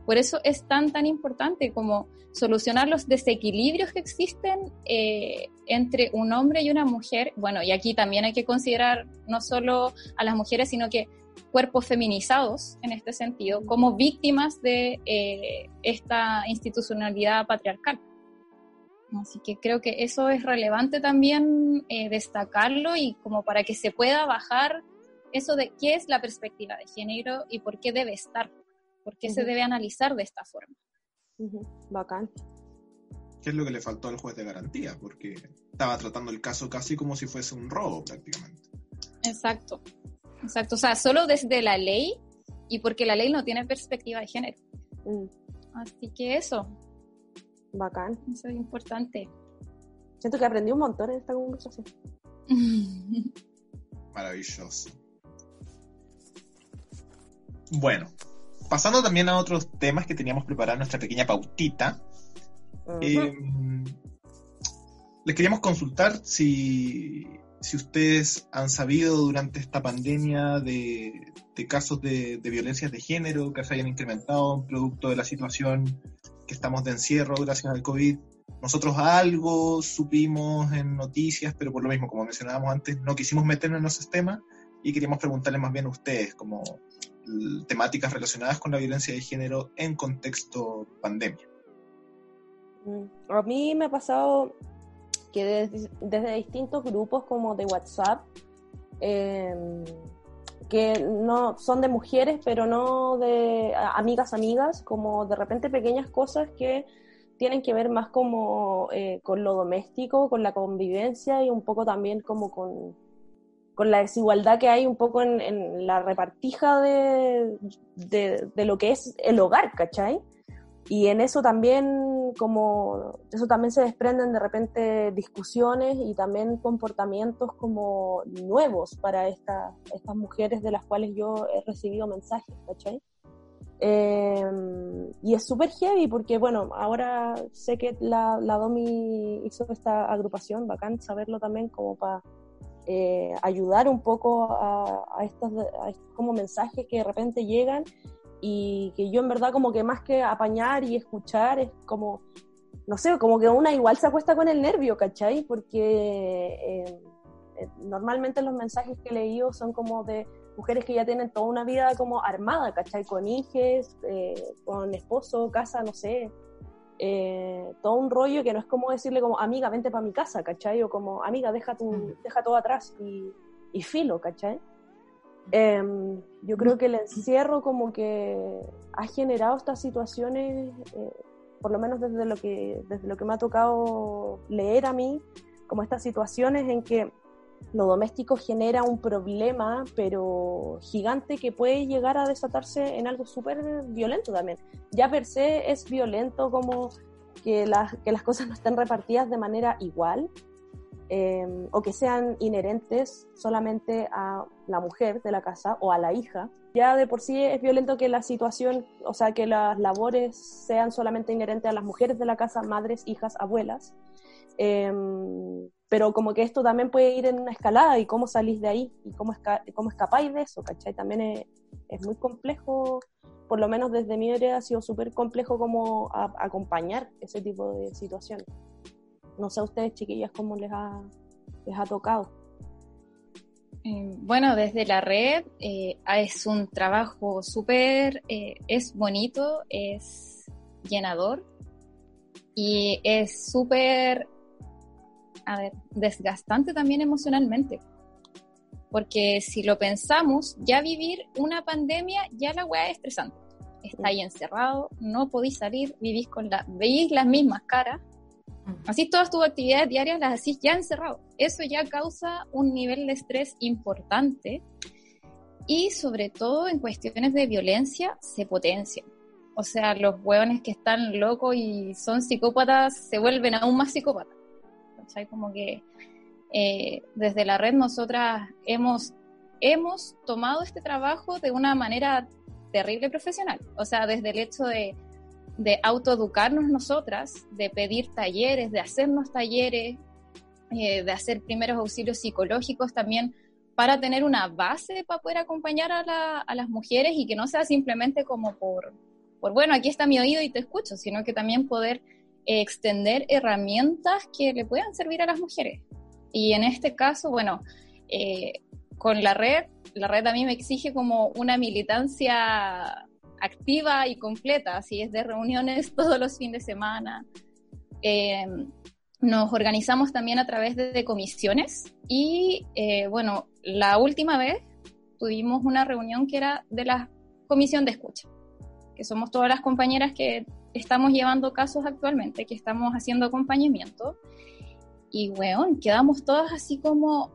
Por eso es tan, tan importante como solucionar los desequilibrios que existen eh, entre un hombre y una mujer. Bueno, y aquí también hay que considerar no solo a las mujeres, sino que cuerpos feminizados en este sentido, como víctimas de eh, esta institucionalidad patriarcal. Así que creo que eso es relevante también eh, destacarlo y como para que se pueda bajar eso de qué es la perspectiva de género y por qué debe estar, por qué se debe analizar de esta forma. Bacán. ¿Qué es lo que le faltó al juez de garantía? Porque estaba tratando el caso casi como si fuese un robo prácticamente. Exacto. Exacto, o sea, solo desde la ley y porque la ley no tiene perspectiva de género. Mm. Así que eso. Bacán. Eso es importante. Siento que aprendí un montón en esta conversación. Maravilloso. Bueno, pasando también a otros temas que teníamos preparada nuestra pequeña pautita. Eh, les queríamos consultar si si ustedes han sabido durante esta pandemia de, casos de, violencia de género que se hayan incrementado producto de la situación que estamos de encierro gracias al COVID. Nosotros algo supimos en noticias, pero por lo mismo, como mencionábamos antes, no quisimos meternos en esos temas y queríamos preguntarles más bien a ustedes como temáticas relacionadas con la violencia de género en contexto pandemia. Mm, a mí me ha pasado que desde, distintos grupos como de WhatsApp, em, que no son de mujeres, pero no de amigas, amigas, como de repente pequeñas cosas que tienen que ver más como eh, con lo doméstico, con la convivencia y un poco también como con, con la desigualdad que hay un poco en, la repartija de, de, lo que es el hogar, ¿cachai? Y en eso también, como, eso también se desprenden de repente discusiones y también comportamientos como nuevos para estas mujeres de las cuales yo he recibido mensajes, ¿cachai? Em, y es súper heavy porque, bueno, ahora sé que la, la, Domi hizo esta agrupación, bacán saberlo también como para eh, ayudar un poco a, a, estos, como mensajes que de repente llegan y que yo en verdad como que más que apañar y escuchar es como, no sé, como que una igual se acuesta con el nervio, ¿cachai? Porque eh, eh, normalmente los mensajes que he leído son como de mujeres que ya tienen toda una vida como armada, ¿cachai? Con hijos, eh, con esposo, casa, no sé. todo un rollo que no es como decirle como, amiga, vente para mi casa, ¿cachai? O como, amiga, deja, tu, deja todo atrás y, y filo, ¿cachai? Em, yo creo que el encierro como que ha generado estas situaciones, eh, por lo menos desde lo, que, desde lo que me ha tocado leer a mí, como estas situaciones en que lo doméstico genera un problema, pero gigante, que puede llegar a desatarse en algo súper violento también. Ya per se es violento como que las, que las cosas no estén repartidas de manera igual, Em, o que sean inherentes solamente a la mujer de la casa o a la hija. Ya de por sí es violento que la situación, o sea, que las labores sean solamente inherentes a las mujeres de la casa, madres, hijas, abuelas. Em, pero como que esto también puede ir en una escalada y cómo salís de ahí y cómo, cómo escapáis de eso, ¿cachai? También es, es, muy complejo, por lo menos desde mi área ha sido súper complejo como acompañar ese tipo de situaciones. No sé a ustedes, chiquillas, cómo les ha, les ha tocado. Eh, bueno, desde la red eh, es un trabajo súper, eh, es bonito, es llenador y es súper, a ver, desgastante también emocionalmente. Porque si lo pensamos, ya vivir una pandemia, ya la weá es estresante. Está ahí encerrado, no podéis salir, vivís con la, veis las mismas caras, Así todas tus actividades diarias las hacís ya encerrado. Eso ya causa un nivel de estrés importante y sobre todo en cuestiones de violencia se potencia. O sea, los hueones que están locos y son psicópatas se vuelven aún más psicópatas. Sea, como que eh, desde la red nosotras hemos, hemos tomado este trabajo de una manera terrible profesional. O sea, desde el hecho de de autoeducarnos nosotras, de pedir talleres, de hacernos talleres, eh, de hacer primeros auxilios psicológicos también para tener una base para poder acompañar a, las mujeres y que no sea simplemente como por, por, bueno, aquí está mi oído y te escucho, sino que también poder extender herramientas que le puedan servir a las mujeres. Y en este caso, bueno, eh, con la red, la red a mí me exige como una militancia activa y completa, así es de reuniones todos los fines de semana. Eh, nos organizamos también a través de, comisiones y eh, bueno, la última vez tuvimos una reunión que era de la comisión de escucha, que somos todas las compañeras que estamos llevando casos actualmente, que estamos haciendo acompañamiento. Y weón, quedamos todas así como,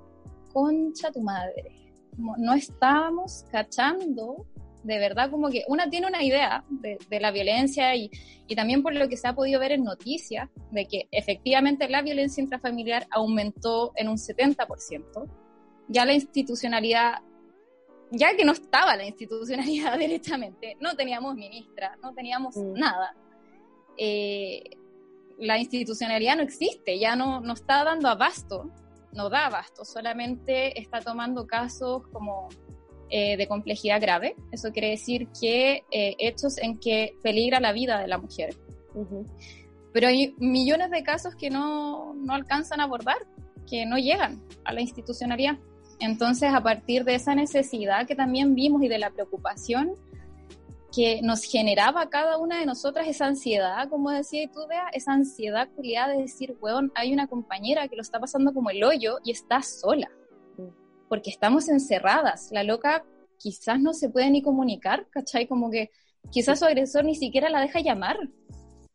concha tu madre. Como no estábamos cachando de verdad como que una tiene una idea de, la violencia y, y, también por lo que se ha podido ver en noticias, de que efectivamente la violencia intrafamiliar aumentó en un 70%. Ya la institucionalidad, ya que no estaba la institucionalidad directamente, no teníamos ministra, no teníamos mm. nada. Eh, la institucionalidad no existe, ya no, no está dando abasto, no da abasto, solamente está tomando casos como eh, de complejidad grave. Eso quiere decir que eh, hechos en que peligra la vida de la mujer. Pero hay millones de casos que no, no alcanzan a abordar, que no llegan a la institucionalidad. Entonces, a partir de esa necesidad que también vimos y de la preocupación que nos generaba cada una de nosotras esa ansiedad, como decía tú, Bea, esa ansiedad culiada de decir, weón, hay una compañera que lo está pasando como el hoyo y está sola porque estamos encerradas. La loca quizás no se puede ni comunicar, ¿cachai? Como que quizás su agresor ni siquiera la deja llamar,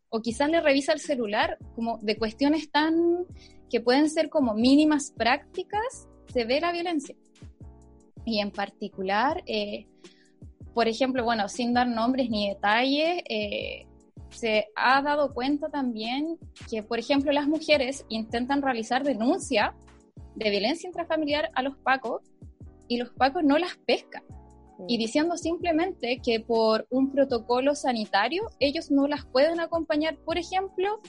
o quizás le revisa el celular, como de cuestiones tan que pueden ser como mínimas prácticas, se ve la violencia. y en particular, eh, por ejemplo, bueno, sin dar nombres ni detalles, eh, se ha dado cuenta también que, por ejemplo, las mujeres intentan realizar denuncia de violencia intrafamiliar a los pacos y los pacos no las pescan. Y mm. diciendo simplemente que por un protocolo sanitario ellos no las pueden acompañar, por ejemplo,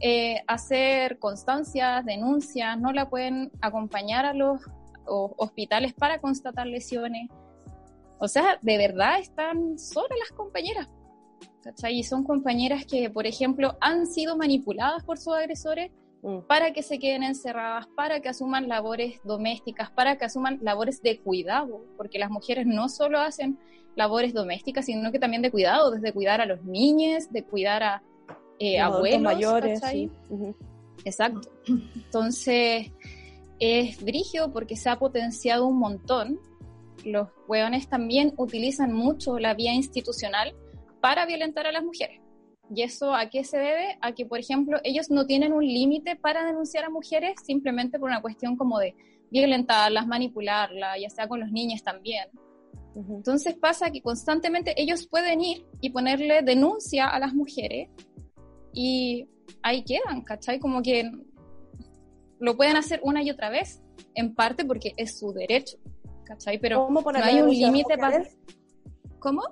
eh, hacer constancias, denuncias, no la pueden acompañar a los hospitales para constatar lesiones. O sea, de verdad están solas las compañeras. ¿cachai? Y son compañeras que, por ejemplo, han sido manipuladas por sus agresores mm. para que se queden encerradas, para que asuman labores domésticas, para que asuman labores de cuidado, porque las mujeres no solo hacen labores domésticas, sino que también de cuidado, desde cuidar a los niños, de cuidar a eh, abuelos mayores. Exacto. Entonces, es brígido porque se ha potenciado un montón. Los hueones también utilizan mucho la vía institucional para violentar a las mujeres. ¿Y eso a qué se debe? A que, por ejemplo, ellos no tienen un límite para denunciar a mujeres simplemente por una cuestión como de violentarlas, manipularlas, ya sea con los niños también. Entonces pasa que constantemente ellos pueden ir y ponerle denuncia a las mujeres y ahí quedan, ¿cachai? Como que lo pueden hacer una y otra vez, en parte porque es su derecho, ¿cachai? Pero no hay un límite para... ¿Cómo?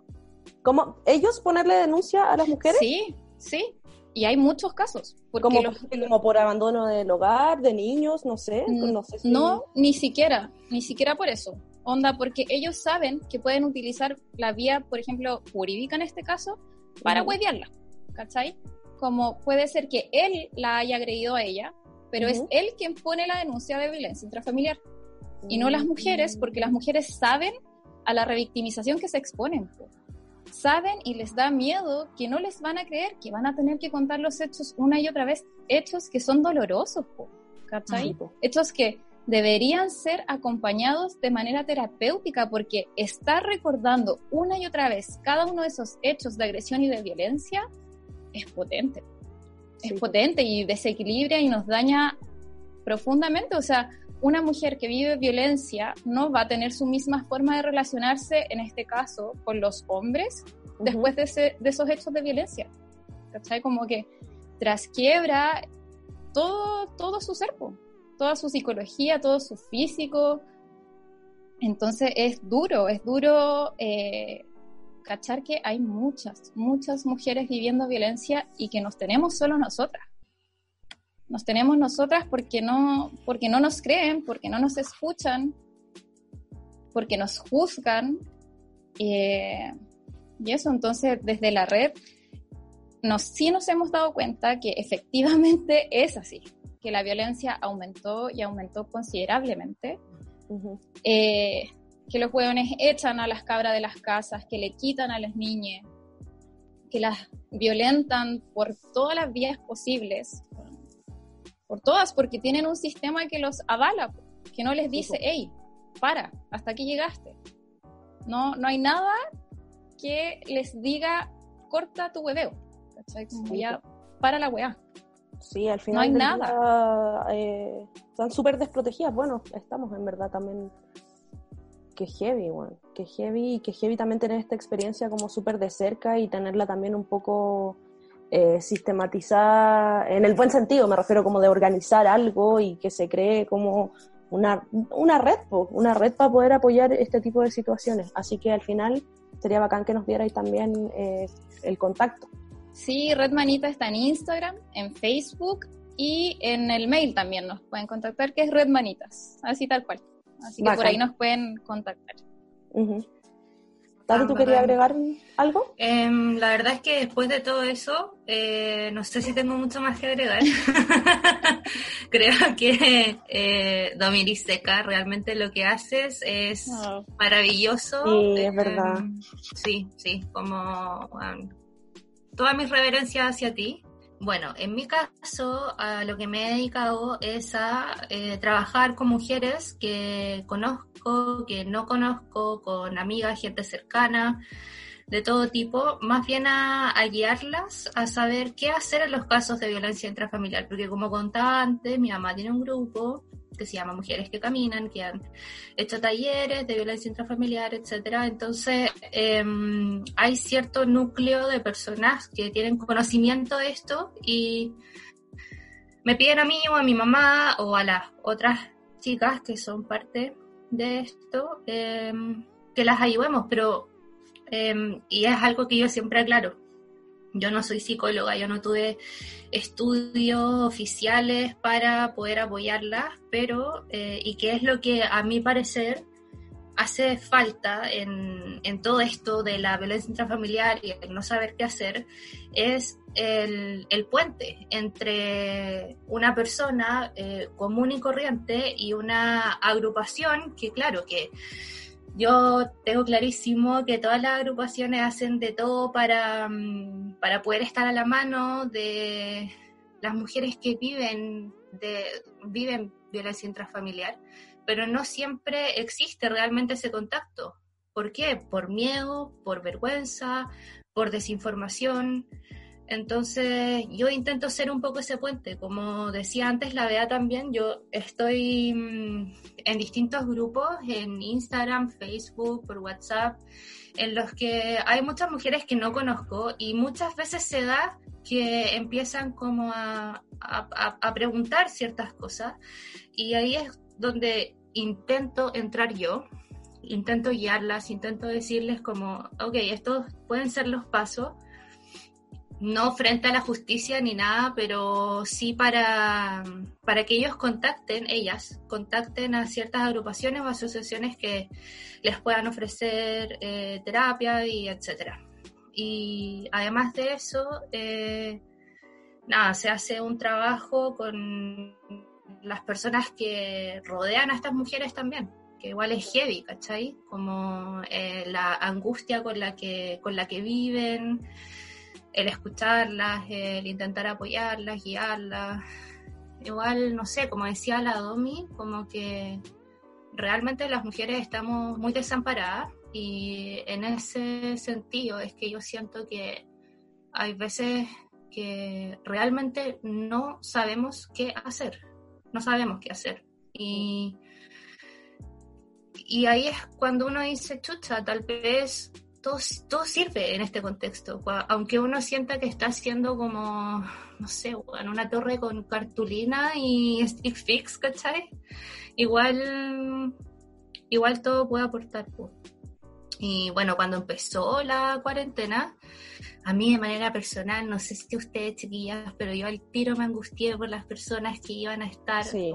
¿Cómo? ¿Ellos ponerle denuncia a las mujeres? Sí, sí. Y hay muchos casos. Como, como, por abandono del hogar, de niños, no sé. Mm, no, sé no, ni siquiera, ni siquiera por eso. Onda, porque ellos saben que pueden utilizar la vía, por ejemplo, jurídica en este caso, para huevearla, ¿cachai? Como puede ser que él la haya agredido a ella, pero es él quien pone la denuncia de violencia intrafamiliar y no las mujeres, porque las mujeres saben a la revictimización que se exponen. Saben y les da miedo que no les van a creer, que van a tener que contar los hechos una y otra vez, hechos que son dolorosos, ¿cachai? hechos que deberían ser acompañados de manera terapéutica porque estar recordando una y otra vez cada uno de esos hechos de agresión y de violencia es potente es potente y desequilibra y nos daña profundamente. O sea, una mujer que vive violencia no va a tener su misma forma de relacionarse, en este caso, con los hombres después de, esos hechos de violencia. ¿Cachai? Como que trasquiebra todo, todo su ser, toda su psicología, todo su físico. Entonces es duro, es duro eh, cachar que hay muchas, muchas mujeres viviendo violencia y que nos tenemos solo nosotras. Nos tenemos nosotras porque no, porque no nos creen, porque no nos escuchan, porque nos juzgan. Eh, y eso, entonces, desde la red, nos, sí nos hemos dado cuenta que efectivamente es así, que la violencia aumentó y aumentó considerablemente que los hueones echan a las cabras de las casas, que le quitan a las niñas, que las violentan por todas las vías posibles, por todas, porque tienen un sistema que los avala, que no les dice, hey, para, hasta aquí llegaste. No, no hay nada que les diga, corta tu hueveo, ¿cachai? Como ya, para la weá. Sí, al final. No hay nada. Eh, están súper desprotegidas. Bueno, estamos en verdad también que heavy, bueno, que heavy y que heavy también tener esta experiencia como súper de cerca y tenerla también un poco eh, sistematizada, en el buen sentido, me refiero como de organizar algo y que se cree como una, una red, una red para poder apoyar este tipo de situaciones. Así que al final sería bacán que nos dierais también eh, el contacto. Sí, Red Manita está en Instagram, en Facebook y en el mail también nos pueden contactar, que es Red Manitas, así tal cual. Así que por ahí nos pueden contactar. ¿Tú querías agregar algo? Em, la verdad es que después de todo eso, eh, no sé si tengo mucho más que agregar. Creo que eh, Dominiseca realmente lo que haces es oh. maravilloso. Sí, es verdad. Em, sí, sí, como toda mi reverencia hacia ti. Bueno, en mi caso, a lo que me he dedicado es a eh, trabajar con mujeres que conozco, que no conozco, con amigas, gente cercana, de todo tipo, más bien a, guiarlas a saber qué hacer en los casos de violencia intrafamiliar, porque como contaba antes, mi mamá tiene un grupo que se llama Mujeres que Caminan, que han hecho talleres de violencia intrafamiliar, etcétera. Entonces, em, hay cierto núcleo de personas que tienen conocimiento de esto y me piden a mí o a mi mamá o a las otras chicas que son parte de esto em, que las ayudemos, pero em, y es algo que yo siempre aclaro. Yo no soy psicóloga, yo no tuve estudios oficiales para poder apoyarlas, pero, eh, y qué es lo que a mi parecer hace falta en, en, todo esto de la violencia intrafamiliar y el no saber qué hacer, es el, el puente entre una persona eh, común y corriente y una agrupación que, claro, que yo tengo clarísimo que todas las agrupaciones hacen de todo para, mm, para poder estar a la mano de las mujeres que viven, de, viven violencia intrafamiliar, pero no siempre existe realmente ese contacto. ¿Por qué? Por miedo, por vergüenza, por desinformación. Entonces yo intento ser un poco ese puente. Como decía antes la Bea también, yo estoy mm, en distintos grupos, en Instagram, Facebook, por WhatsApp, en los que hay muchas mujeres que no conozco y muchas veces se da que empiezan como a, a preguntar ciertas cosas. Y ahí es donde intento entrar yo, intento guiarlas, intento decirles como, ok, estos pueden ser los pasos no frente a la justicia ni nada, pero sí para, para que ellos contacten, ellas, contacten a ciertas agrupaciones o asociaciones que les puedan ofrecer eh, terapia y etcétera. Y además de eso, eh, nada, se hace un trabajo con las personas que rodean a estas mujeres también, que igual es heavy, ¿cachai? Como eh, la angustia con la que, con la que viven, el escucharlas, el intentar apoyarlas, guiarlas. Igual, no sé, como decía la Domi, como que realmente las mujeres estamos muy desamparadas y en ese sentido es que yo siento que hay veces que realmente no sabemos qué hacer, no sabemos qué hacer. Y, y ahí es cuando uno dice, chucha, tal vez todo, sirve en este contexto. Aunque uno sienta que está haciendo como, no sé, en una torre con cartulina y stick fix, ¿cachai? Igual, igual todo puede aportar. Y bueno, cuando empezó la cuarentena, a mí de manera personal, no sé si ustedes chiquillas, pero yo al tiro me angustié por las personas que iban a estar, sí.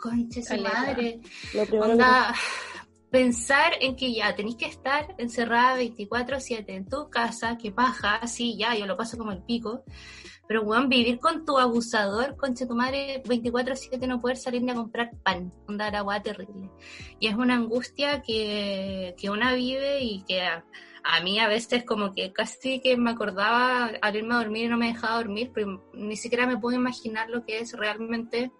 conches su madre. Lo primero pensar en que ya tenéis que estar encerrada 24/7 en tu casa, que paja, sí, ya, yo lo paso como el pico, pero weón, vivir con tu abusador, conche tu madre, 24/7 no poder salir ni a comprar pan, onda agua terrible. Y es una angustia que, que una vive y que a, a, mí a veces como que casi que me acordaba al irme a dormir y no me dejaba dormir, pero ni siquiera me puedo imaginar lo que es realmente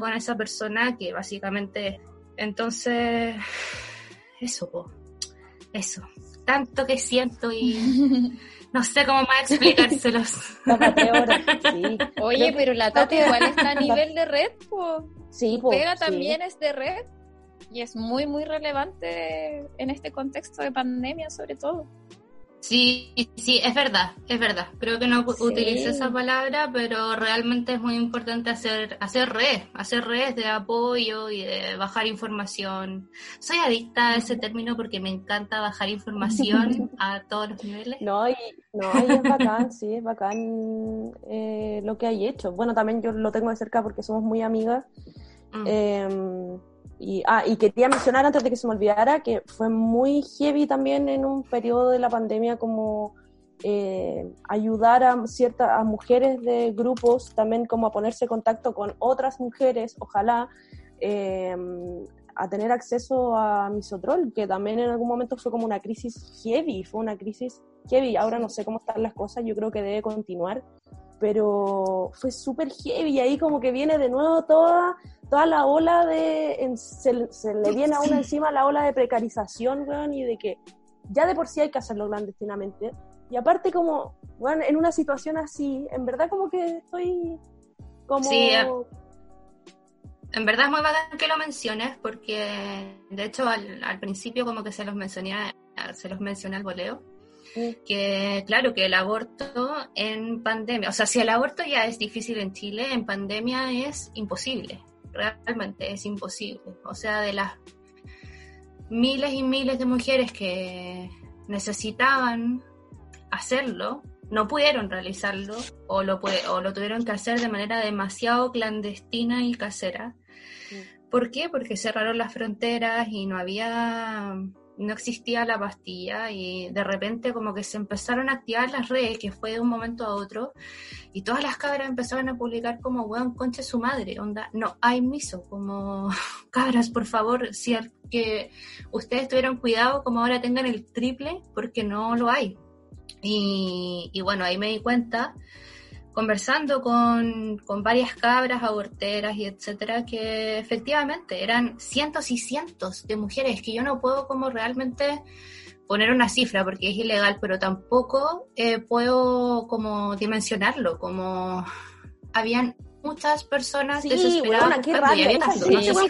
con esa persona que básicamente entonces, eso, eso. Tanto que siento y no sé cómo más explicárselos. sí. Oye, pero la Tati igual está a nivel de red, po. Sí, po, Pega también es de red y es muy, muy relevante en este contexto de pandemia, sobre todo. Sí, sí, es verdad, es verdad. Creo que no utilice esa palabra, pero realmente es muy importante hacer, hacer redes, hacer redes de apoyo y de bajar información. Soy adicta a ese término porque me encanta bajar información a todos los niveles. No, y, no, es bacán, sí, es bacán eh, lo que hay hecho. Bueno, también yo lo tengo de cerca porque somos muy amigas. Mm. Em, y, ah, y quería mencionar antes de que se me olvidara que fue muy heavy también en un periodo de la pandemia como eh, ayudar a ciertas a mujeres de grupos también como a ponerse en contacto con otras mujeres, ojalá, eh, a tener acceso a Misotrol, que también en algún momento fue como una crisis heavy, fue una crisis heavy, ahora no sé cómo están las cosas, yo creo que debe continuar, pero fue súper heavy y ahí como que viene de nuevo toda, toda la ola de, se, le viene a uno encima la ola de precarización, weón, y de que ya de por sí hay que hacerlo clandestinamente. Y aparte como, bueno, en una situación así, en verdad como que estoy como... Sí, en verdad es muy bacán que lo menciones porque de hecho al, al principio como que se los mencioné, se los mencioné al voleo. Que claro, que el aborto en pandemia, o sea, si el aborto ya es difícil en Chile, en pandemia es imposible, realmente es imposible. O sea, de las miles y miles de mujeres que necesitaban hacerlo, no pudieron realizarlo o lo, o lo tuvieron que hacer de manera demasiado clandestina y casera. ¿Por qué? Porque cerraron las fronteras y no había, no existía la pastilla y de repente como que se empezaron a activar las redes, que fue de un momento a otro, y todas las cabras empezaron a publicar como, weón, conche su madre, onda, no hay miso, como, cabras, por favor, si que ustedes tuvieron cuidado, como ahora tengan el triple, porque no lo hay. Y, y bueno, ahí me di cuenta, conversando con, con, varias cabras aborteras y etcétera, que efectivamente eran cientos y cientos de mujeres que yo no puedo como realmente poner una cifra porque es ilegal, pero tampoco eh, puedo como dimensionarlo, como habían muchas personas sí, desesperadas. Weón, qué rabia,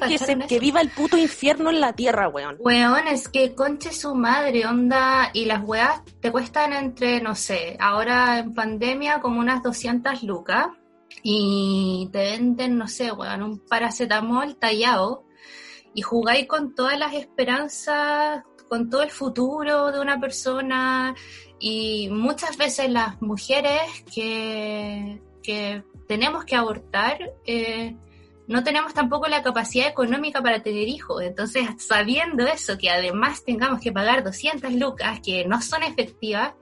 que, se, que, viva el puto infierno en la tierra, weón. Weón, es que conche su madre, onda, y las weas te cuestan entre, no sé, ahora en pandemia como unas 200 lucas, y te venden, no sé, weón, un paracetamol tallado, y jugáis con todas las esperanzas, con todo el futuro de una persona, y muchas veces las mujeres que, que tenemos que abortar, eh, no tenemos tampoco la capacidad económica para tener hijos. Entonces, sabiendo eso, que además tengamos que pagar 200 lucas que no son efectivas,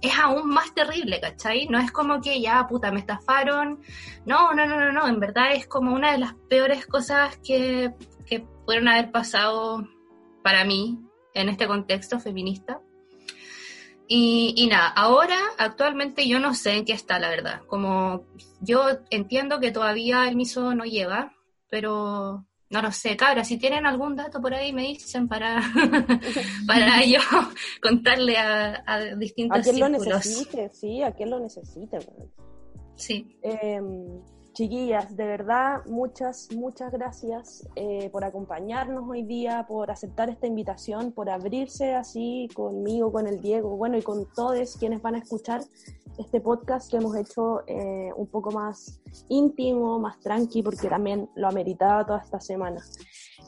es aún más terrible, ¿cachai? No es como que ya, puta, me estafaron. No, no, no, no, no. En verdad es como una de las peores cosas que, que pudieron haber pasado para mí en este contexto feminista. Y, y, nada, ahora actualmente yo no sé en qué está la verdad. Como yo entiendo que todavía el miso no llega, pero no lo sé. Cabra, si tienen algún dato por ahí me dicen para, para yo contarle a, a distintos A quien lo necesite, sí, a quien lo necesite. Sí. Eh, Chiquillas, de verdad, muchas, muchas gracias eh, por acompañarnos hoy día, por aceptar esta invitación, por abrirse así conmigo, con el Diego, bueno, y con todos quienes van a escuchar este podcast que hemos hecho eh, un poco más íntimo, más tranqui, porque también lo ameritaba toda esta semana.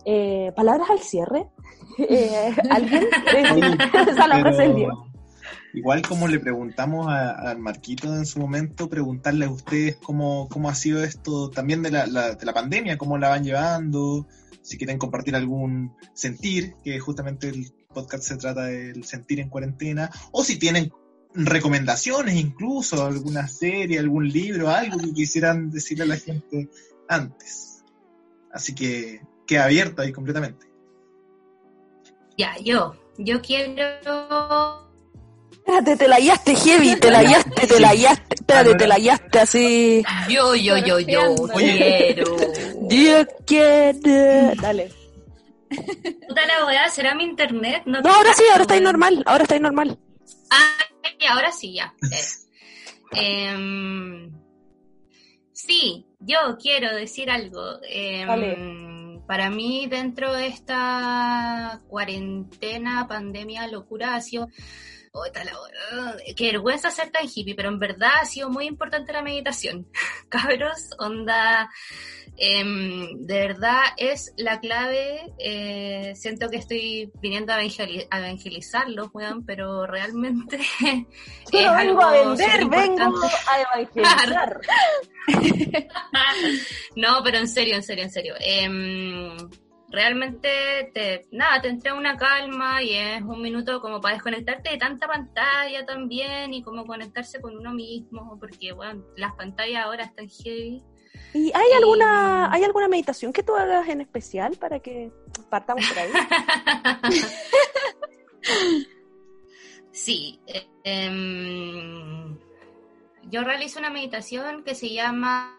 Eh, ¿Palabras al cierre? ¿Alguien? Esa la frase del Diego. Igual como le preguntamos al Marquito en su momento, preguntarle a ustedes cómo, cómo ha sido esto también de la, de la pandemia, cómo la van llevando, si quieren compartir algún sentir, que justamente el podcast se trata del sentir en cuarentena, o si tienen recomendaciones incluso, alguna serie, algún libro, algo que quisieran decirle a la gente antes. Así que queda abierto ahí completamente. Ya, yo, yo quiero Espérate, te la guiaste heavy, te la guiaste, te la guiaste, espérate, te la guiaste así. Yo, yo, yo, yo quiero. Yo quiero. Dale. Puta la weá, ¿será mi internet? No, no ahora sí, ahora está normal, ahora está normal. Ah, ahora sí, ya. eh, sí, yo quiero decir algo. Eh, para mí, dentro de esta cuarentena, pandemia, locura, ha sido oh, qué vergüenza ser tan hippie, pero en verdad ha sido muy importante la meditación. Cabros, onda, eh, de verdad es la clave. Eh, siento que estoy viniendo a, evangeliz a evangelizarlos, weón, pero realmente. es vengo a vender, vengo a evangelizar. no, pero en serio, en serio, en serio. Eh, realmente te, nada, te entrega una calma y es un minuto como para desconectarte de tanta pantalla también y como conectarse con uno mismo, porque bueno, las pantallas ahora están heavy. ¿Y hay alguna hay alguna meditación que tú hagas en especial para que partamos por ahí? sí. Eh, yo realizo una meditación que se llama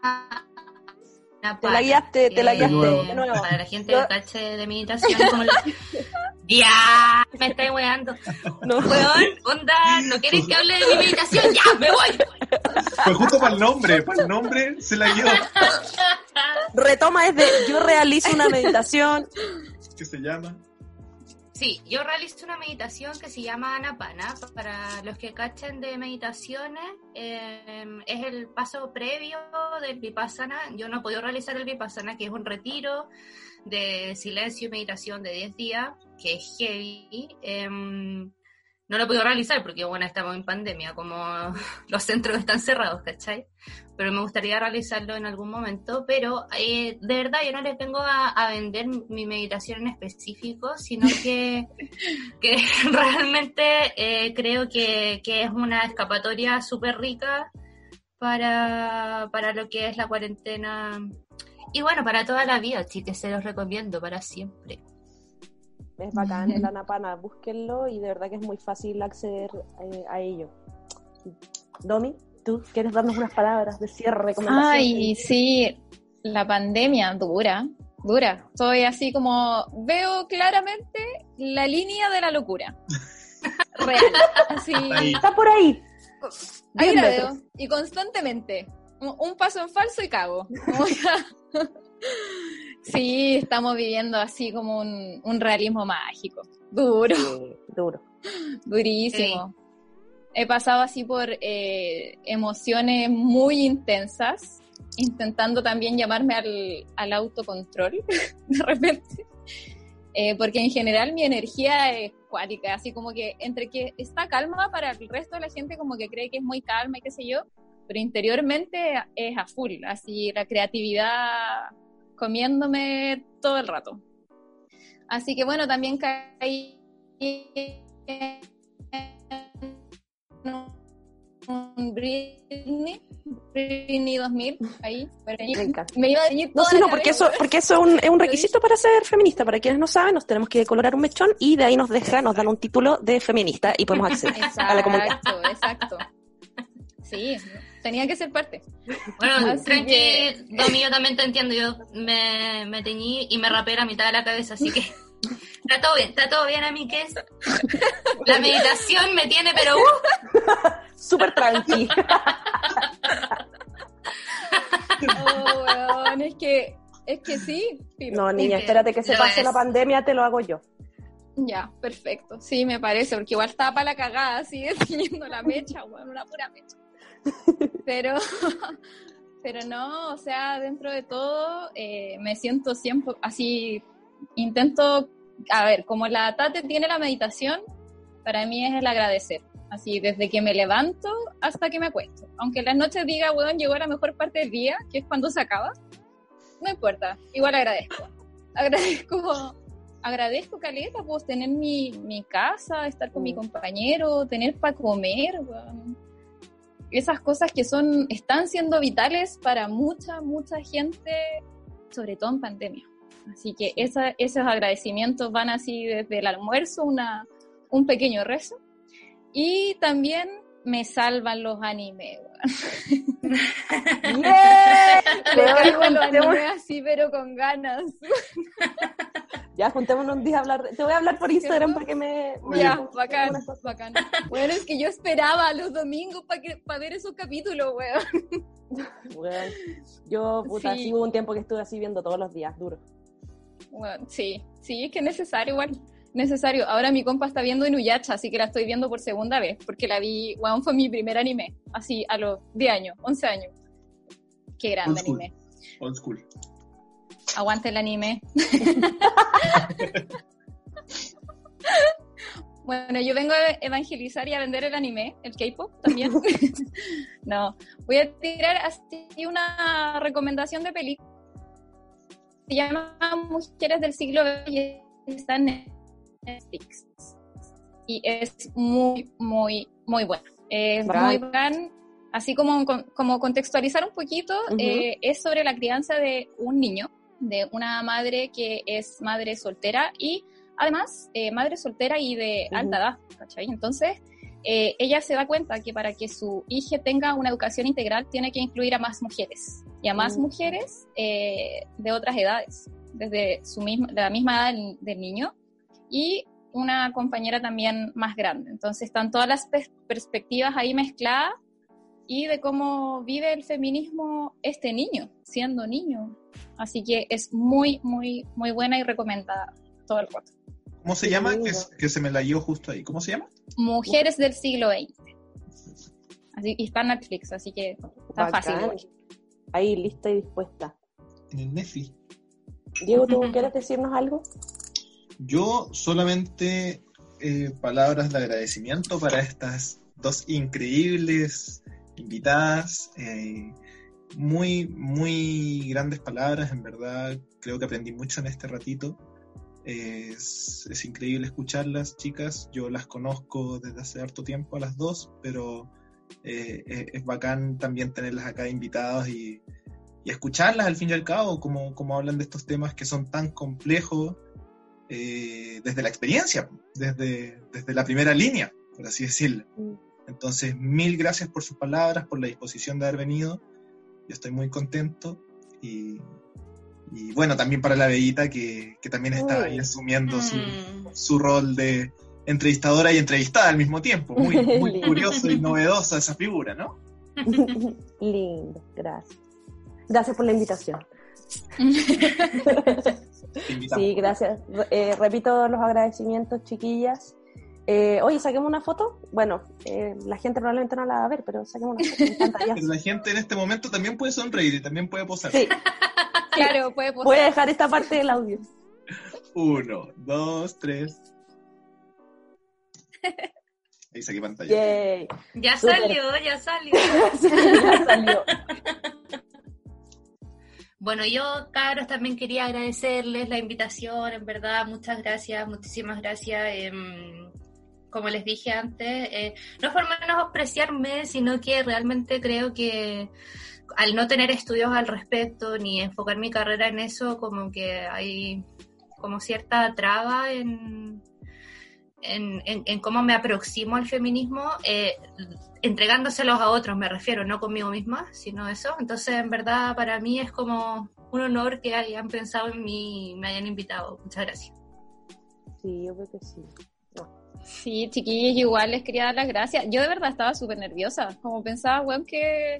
te la guiaste, te la guiaste. De nuevo. Para la gente que cache de meditación, como la... ¡Ya! Me estoy weando. No. Weón, onda, ¿no quieres que hable de mi meditación? ¡Ya, me voy! Fue justo para el nombre, para el nombre se la dio. Retoma es de yo realizo una meditación. ¿Qué se llama? Sí, yo realizo una meditación que se llama Anapana. Para los que cachen de meditaciones, eh, es el paso previo del Vipassana. Yo no he podido realizar el Vipassana, que es un retiro de silencio y meditación de 10 días, que es heavy. Em, no lo he podido realizar porque, bueno, estamos en pandemia, como los centros están cerrados, ¿cachai? Pero me gustaría realizarlo en algún momento, pero eh, de verdad yo no les vengo a, a, vender mi meditación en específico, sino que, que realmente eh, creo que, que, es una escapatoria súper rica para, para lo que es la cuarentena. Y bueno, para toda la vida, chicos, se los recomiendo para siempre. Es bacán el Anapana, búsquenlo y de verdad que es muy fácil acceder eh, a ello. Domi, ¿tú quieres darnos unas palabras de cierre? Ay, sí, la pandemia dura, dura. Soy así como, veo claramente la línea de la locura. Real. Así. Está por ahí. Ahí la veo. Y constantemente. Un paso en falso y cago. Sí, estamos viviendo así como un, un realismo mágico. Duro. Sí, duro. Durísimo. Sí. He pasado así por eh, emociones muy intensas, intentando también llamarme al, al autocontrol de repente. Eh, porque en general mi energía es cuática, así como que entre que está calma para el resto de la gente como que cree que es muy calma y qué sé yo, pero interiormente es a full, así la creatividad comiéndome todo el rato. Así que bueno, también caí un Britney, Britney 2000, ahí, me, me iba a No, sí, no, porque eso, porque eso es un, es un requisito para ser feminista. Para quienes no saben, nos tenemos que colorar un mechón y de ahí nos deja, nos dan un título de feminista y podemos acceder exacto, a la comunidad. Exacto, exacto. Sí, tenía que ser parte. Bueno, así tranqui, que... Domi, yo también te entiendo. Yo me, me teñí y me rapé la mitad de la cabeza, así que está todo bien, está todo bien a mí, que es. La meditación me tiene, pero. Uh. Súper tranqui. oh, weón, es que, es que sí. No, niña, espérate que se lo pase es. la pandemia, te lo hago yo. Ya, perfecto. Sí, me parece, porque igual estaba para la cagada, sigue teniendo la mecha, weón, una pura mecha. Pero, pero no, o sea, dentro de todo eh, me siento siempre así, intento, a ver, como la Tate tiene la meditación, para mí es el agradecer. Así, desde que me levanto hasta que me acuesto. Aunque las noches diga, weón, llegó la mejor parte del día, que es cuando se acaba, no importa, igual agradezco. Agradezco agradezco, Caleta, pues tener mi, mi casa, estar con mi compañero, tener para comer, bueno. Esas cosas que son, están siendo vitales para mucha, mucha gente, sobre todo en pandemia. Así que esa, esos agradecimientos van así desde el almuerzo, una, un pequeño rezo. Y también me salvan los animes. Yeah. Te los animes así, pero con ganas. Ya, juntémonos un día a hablar. Te voy a hablar por Instagram para que me. me ya, bacán, bacán. Bueno, es que yo esperaba los domingos para para ver esos capítulos, weón. Bueno, yo, puta, sí. sí. hubo un tiempo que estuve así viendo todos los días, duro. Bueno, sí, sí, es que es necesario igual. Necesario. Ahora mi compa está viendo Inuyasha, así que la estoy viendo por segunda vez, porque la vi, weón, fue mi primer anime, así a los 10 años, 11 años. Qué grande Old anime. Old school. Aguante el anime. bueno, yo vengo a evangelizar y a vender el anime, el K-pop también. no, voy a tirar así una recomendación de película. Se llama Mujeres del siglo XX y está en Netflix. Y es muy, muy, muy buena. Es muy bacán. Así como, como contextualizar un poquito, uh -huh. eh, es sobre la crianza de un niño de una madre que es madre soltera y además eh, madre soltera y de uh -huh. alta edad, ¿cachai? Entonces, eh, ella se da cuenta que para que su hija tenga una educación integral tiene que incluir a más mujeres y a más uh -huh. mujeres eh, de otras edades, desde su misma, de la misma edad del, del, niño y una compañera también más grande. Entonces están todas las pers perspectivas ahí mezcladas y de cómo vive el feminismo este niño, siendo niño. Así que es muy, muy, muy buena y recomendada todo el rato. ¿Cómo se llama? Que, se me la dio justo ahí. ¿Cómo se llama? Mujeres del siglo XX. Así, y está en Netflix, así que está fácil. Ahí, lista y dispuesta. En el Netflix. Diego, ¿tú quieres decirnos algo? Yo solamente eh, palabras de agradecimiento para estas dos increíbles invitadas. Eh, muy, muy grandes palabras, en verdad creo que aprendí mucho en este ratito. Es, increíble escucharlas, chicas. Yo las conozco desde hace harto tiempo a las dos, pero eh, es, bacán también tenerlas acá invitadas y, y, escucharlas al fin y al cabo, como, hablan de estos temas que son tan complejos eh, desde la experiencia, desde, desde la primera línea, por así decirlo. Entonces, mil gracias por sus palabras, por la disposición de haber venido. Yo estoy muy contento y, y bueno, también para la Bellita que, que también está ahí asumiendo su, mm. su, rol de entrevistadora y entrevistada al mismo tiempo. Muy, muy curioso y novedosa esa figura, ¿no? Lindo, gracias. Gracias por la invitación. sí, gracias. Eh, repito los agradecimientos, chiquillas. Eh, oye, saquemos una foto. Bueno, eh, la gente probablemente no la va a ver, pero saquemos una foto. pero la gente en este momento también puede sonreír y también puede posar. Sí. claro, puede posar. Voy a dejar esta parte del audio. Uno, dos, tres. Ahí saqué pantalla. Ya salió, ya salió. ya salió. Bueno, yo, cabros, también quería agradecerles la invitación, en verdad, muchas gracias, muchísimas gracias. Em, como les dije antes, eh, no por apreciarme, sino que realmente creo que al no tener estudios al respecto ni enfocar mi carrera en eso, como que hay como cierta traba en, en, cómo me aproximo al feminismo, eh, entregándoselos a otros, me refiero, no conmigo misma, sino eso. Entonces, en verdad, para mí es como un honor que hayan pensado en mí y me hayan invitado. Muchas gracias. Sí, yo creo que sí. Sí, chiquillos, igual les quería dar las gracias. Yo de verdad estaba súper nerviosa, como pensaba, weón, que...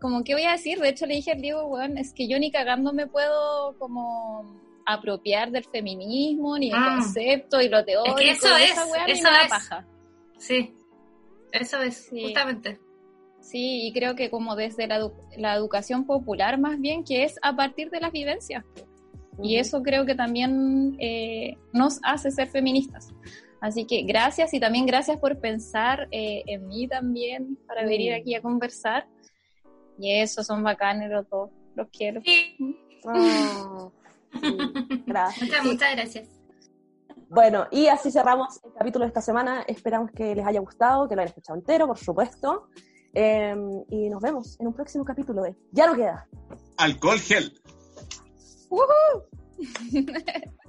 Como, ¿qué voy a decir? De hecho, le dije al Diego, weón, es que yo ni cagando me puedo como apropiar del feminismo, ni el ah. concepto y lo teórico. Es que eso es, eso es. Paja. Sí, eso es, justamente. Sí, y creo que como desde la, la, educación popular más bien, que es a partir de las vivencias. Y eso creo que también eh, nos hace ser feministas. Así que gracias y también gracias por pensar eh, en mí también para venir aquí a conversar. Y eso, son bacanes los dos, los quiero. Sí. Oh. gracias. Muchas, gracias. Bueno, y así cerramos el capítulo de esta semana. Esperamos que les haya gustado, que lo hayan escuchado entero, por supuesto. Em, y nos vemos en un próximo capítulo de Ya no queda. Alcohol gel.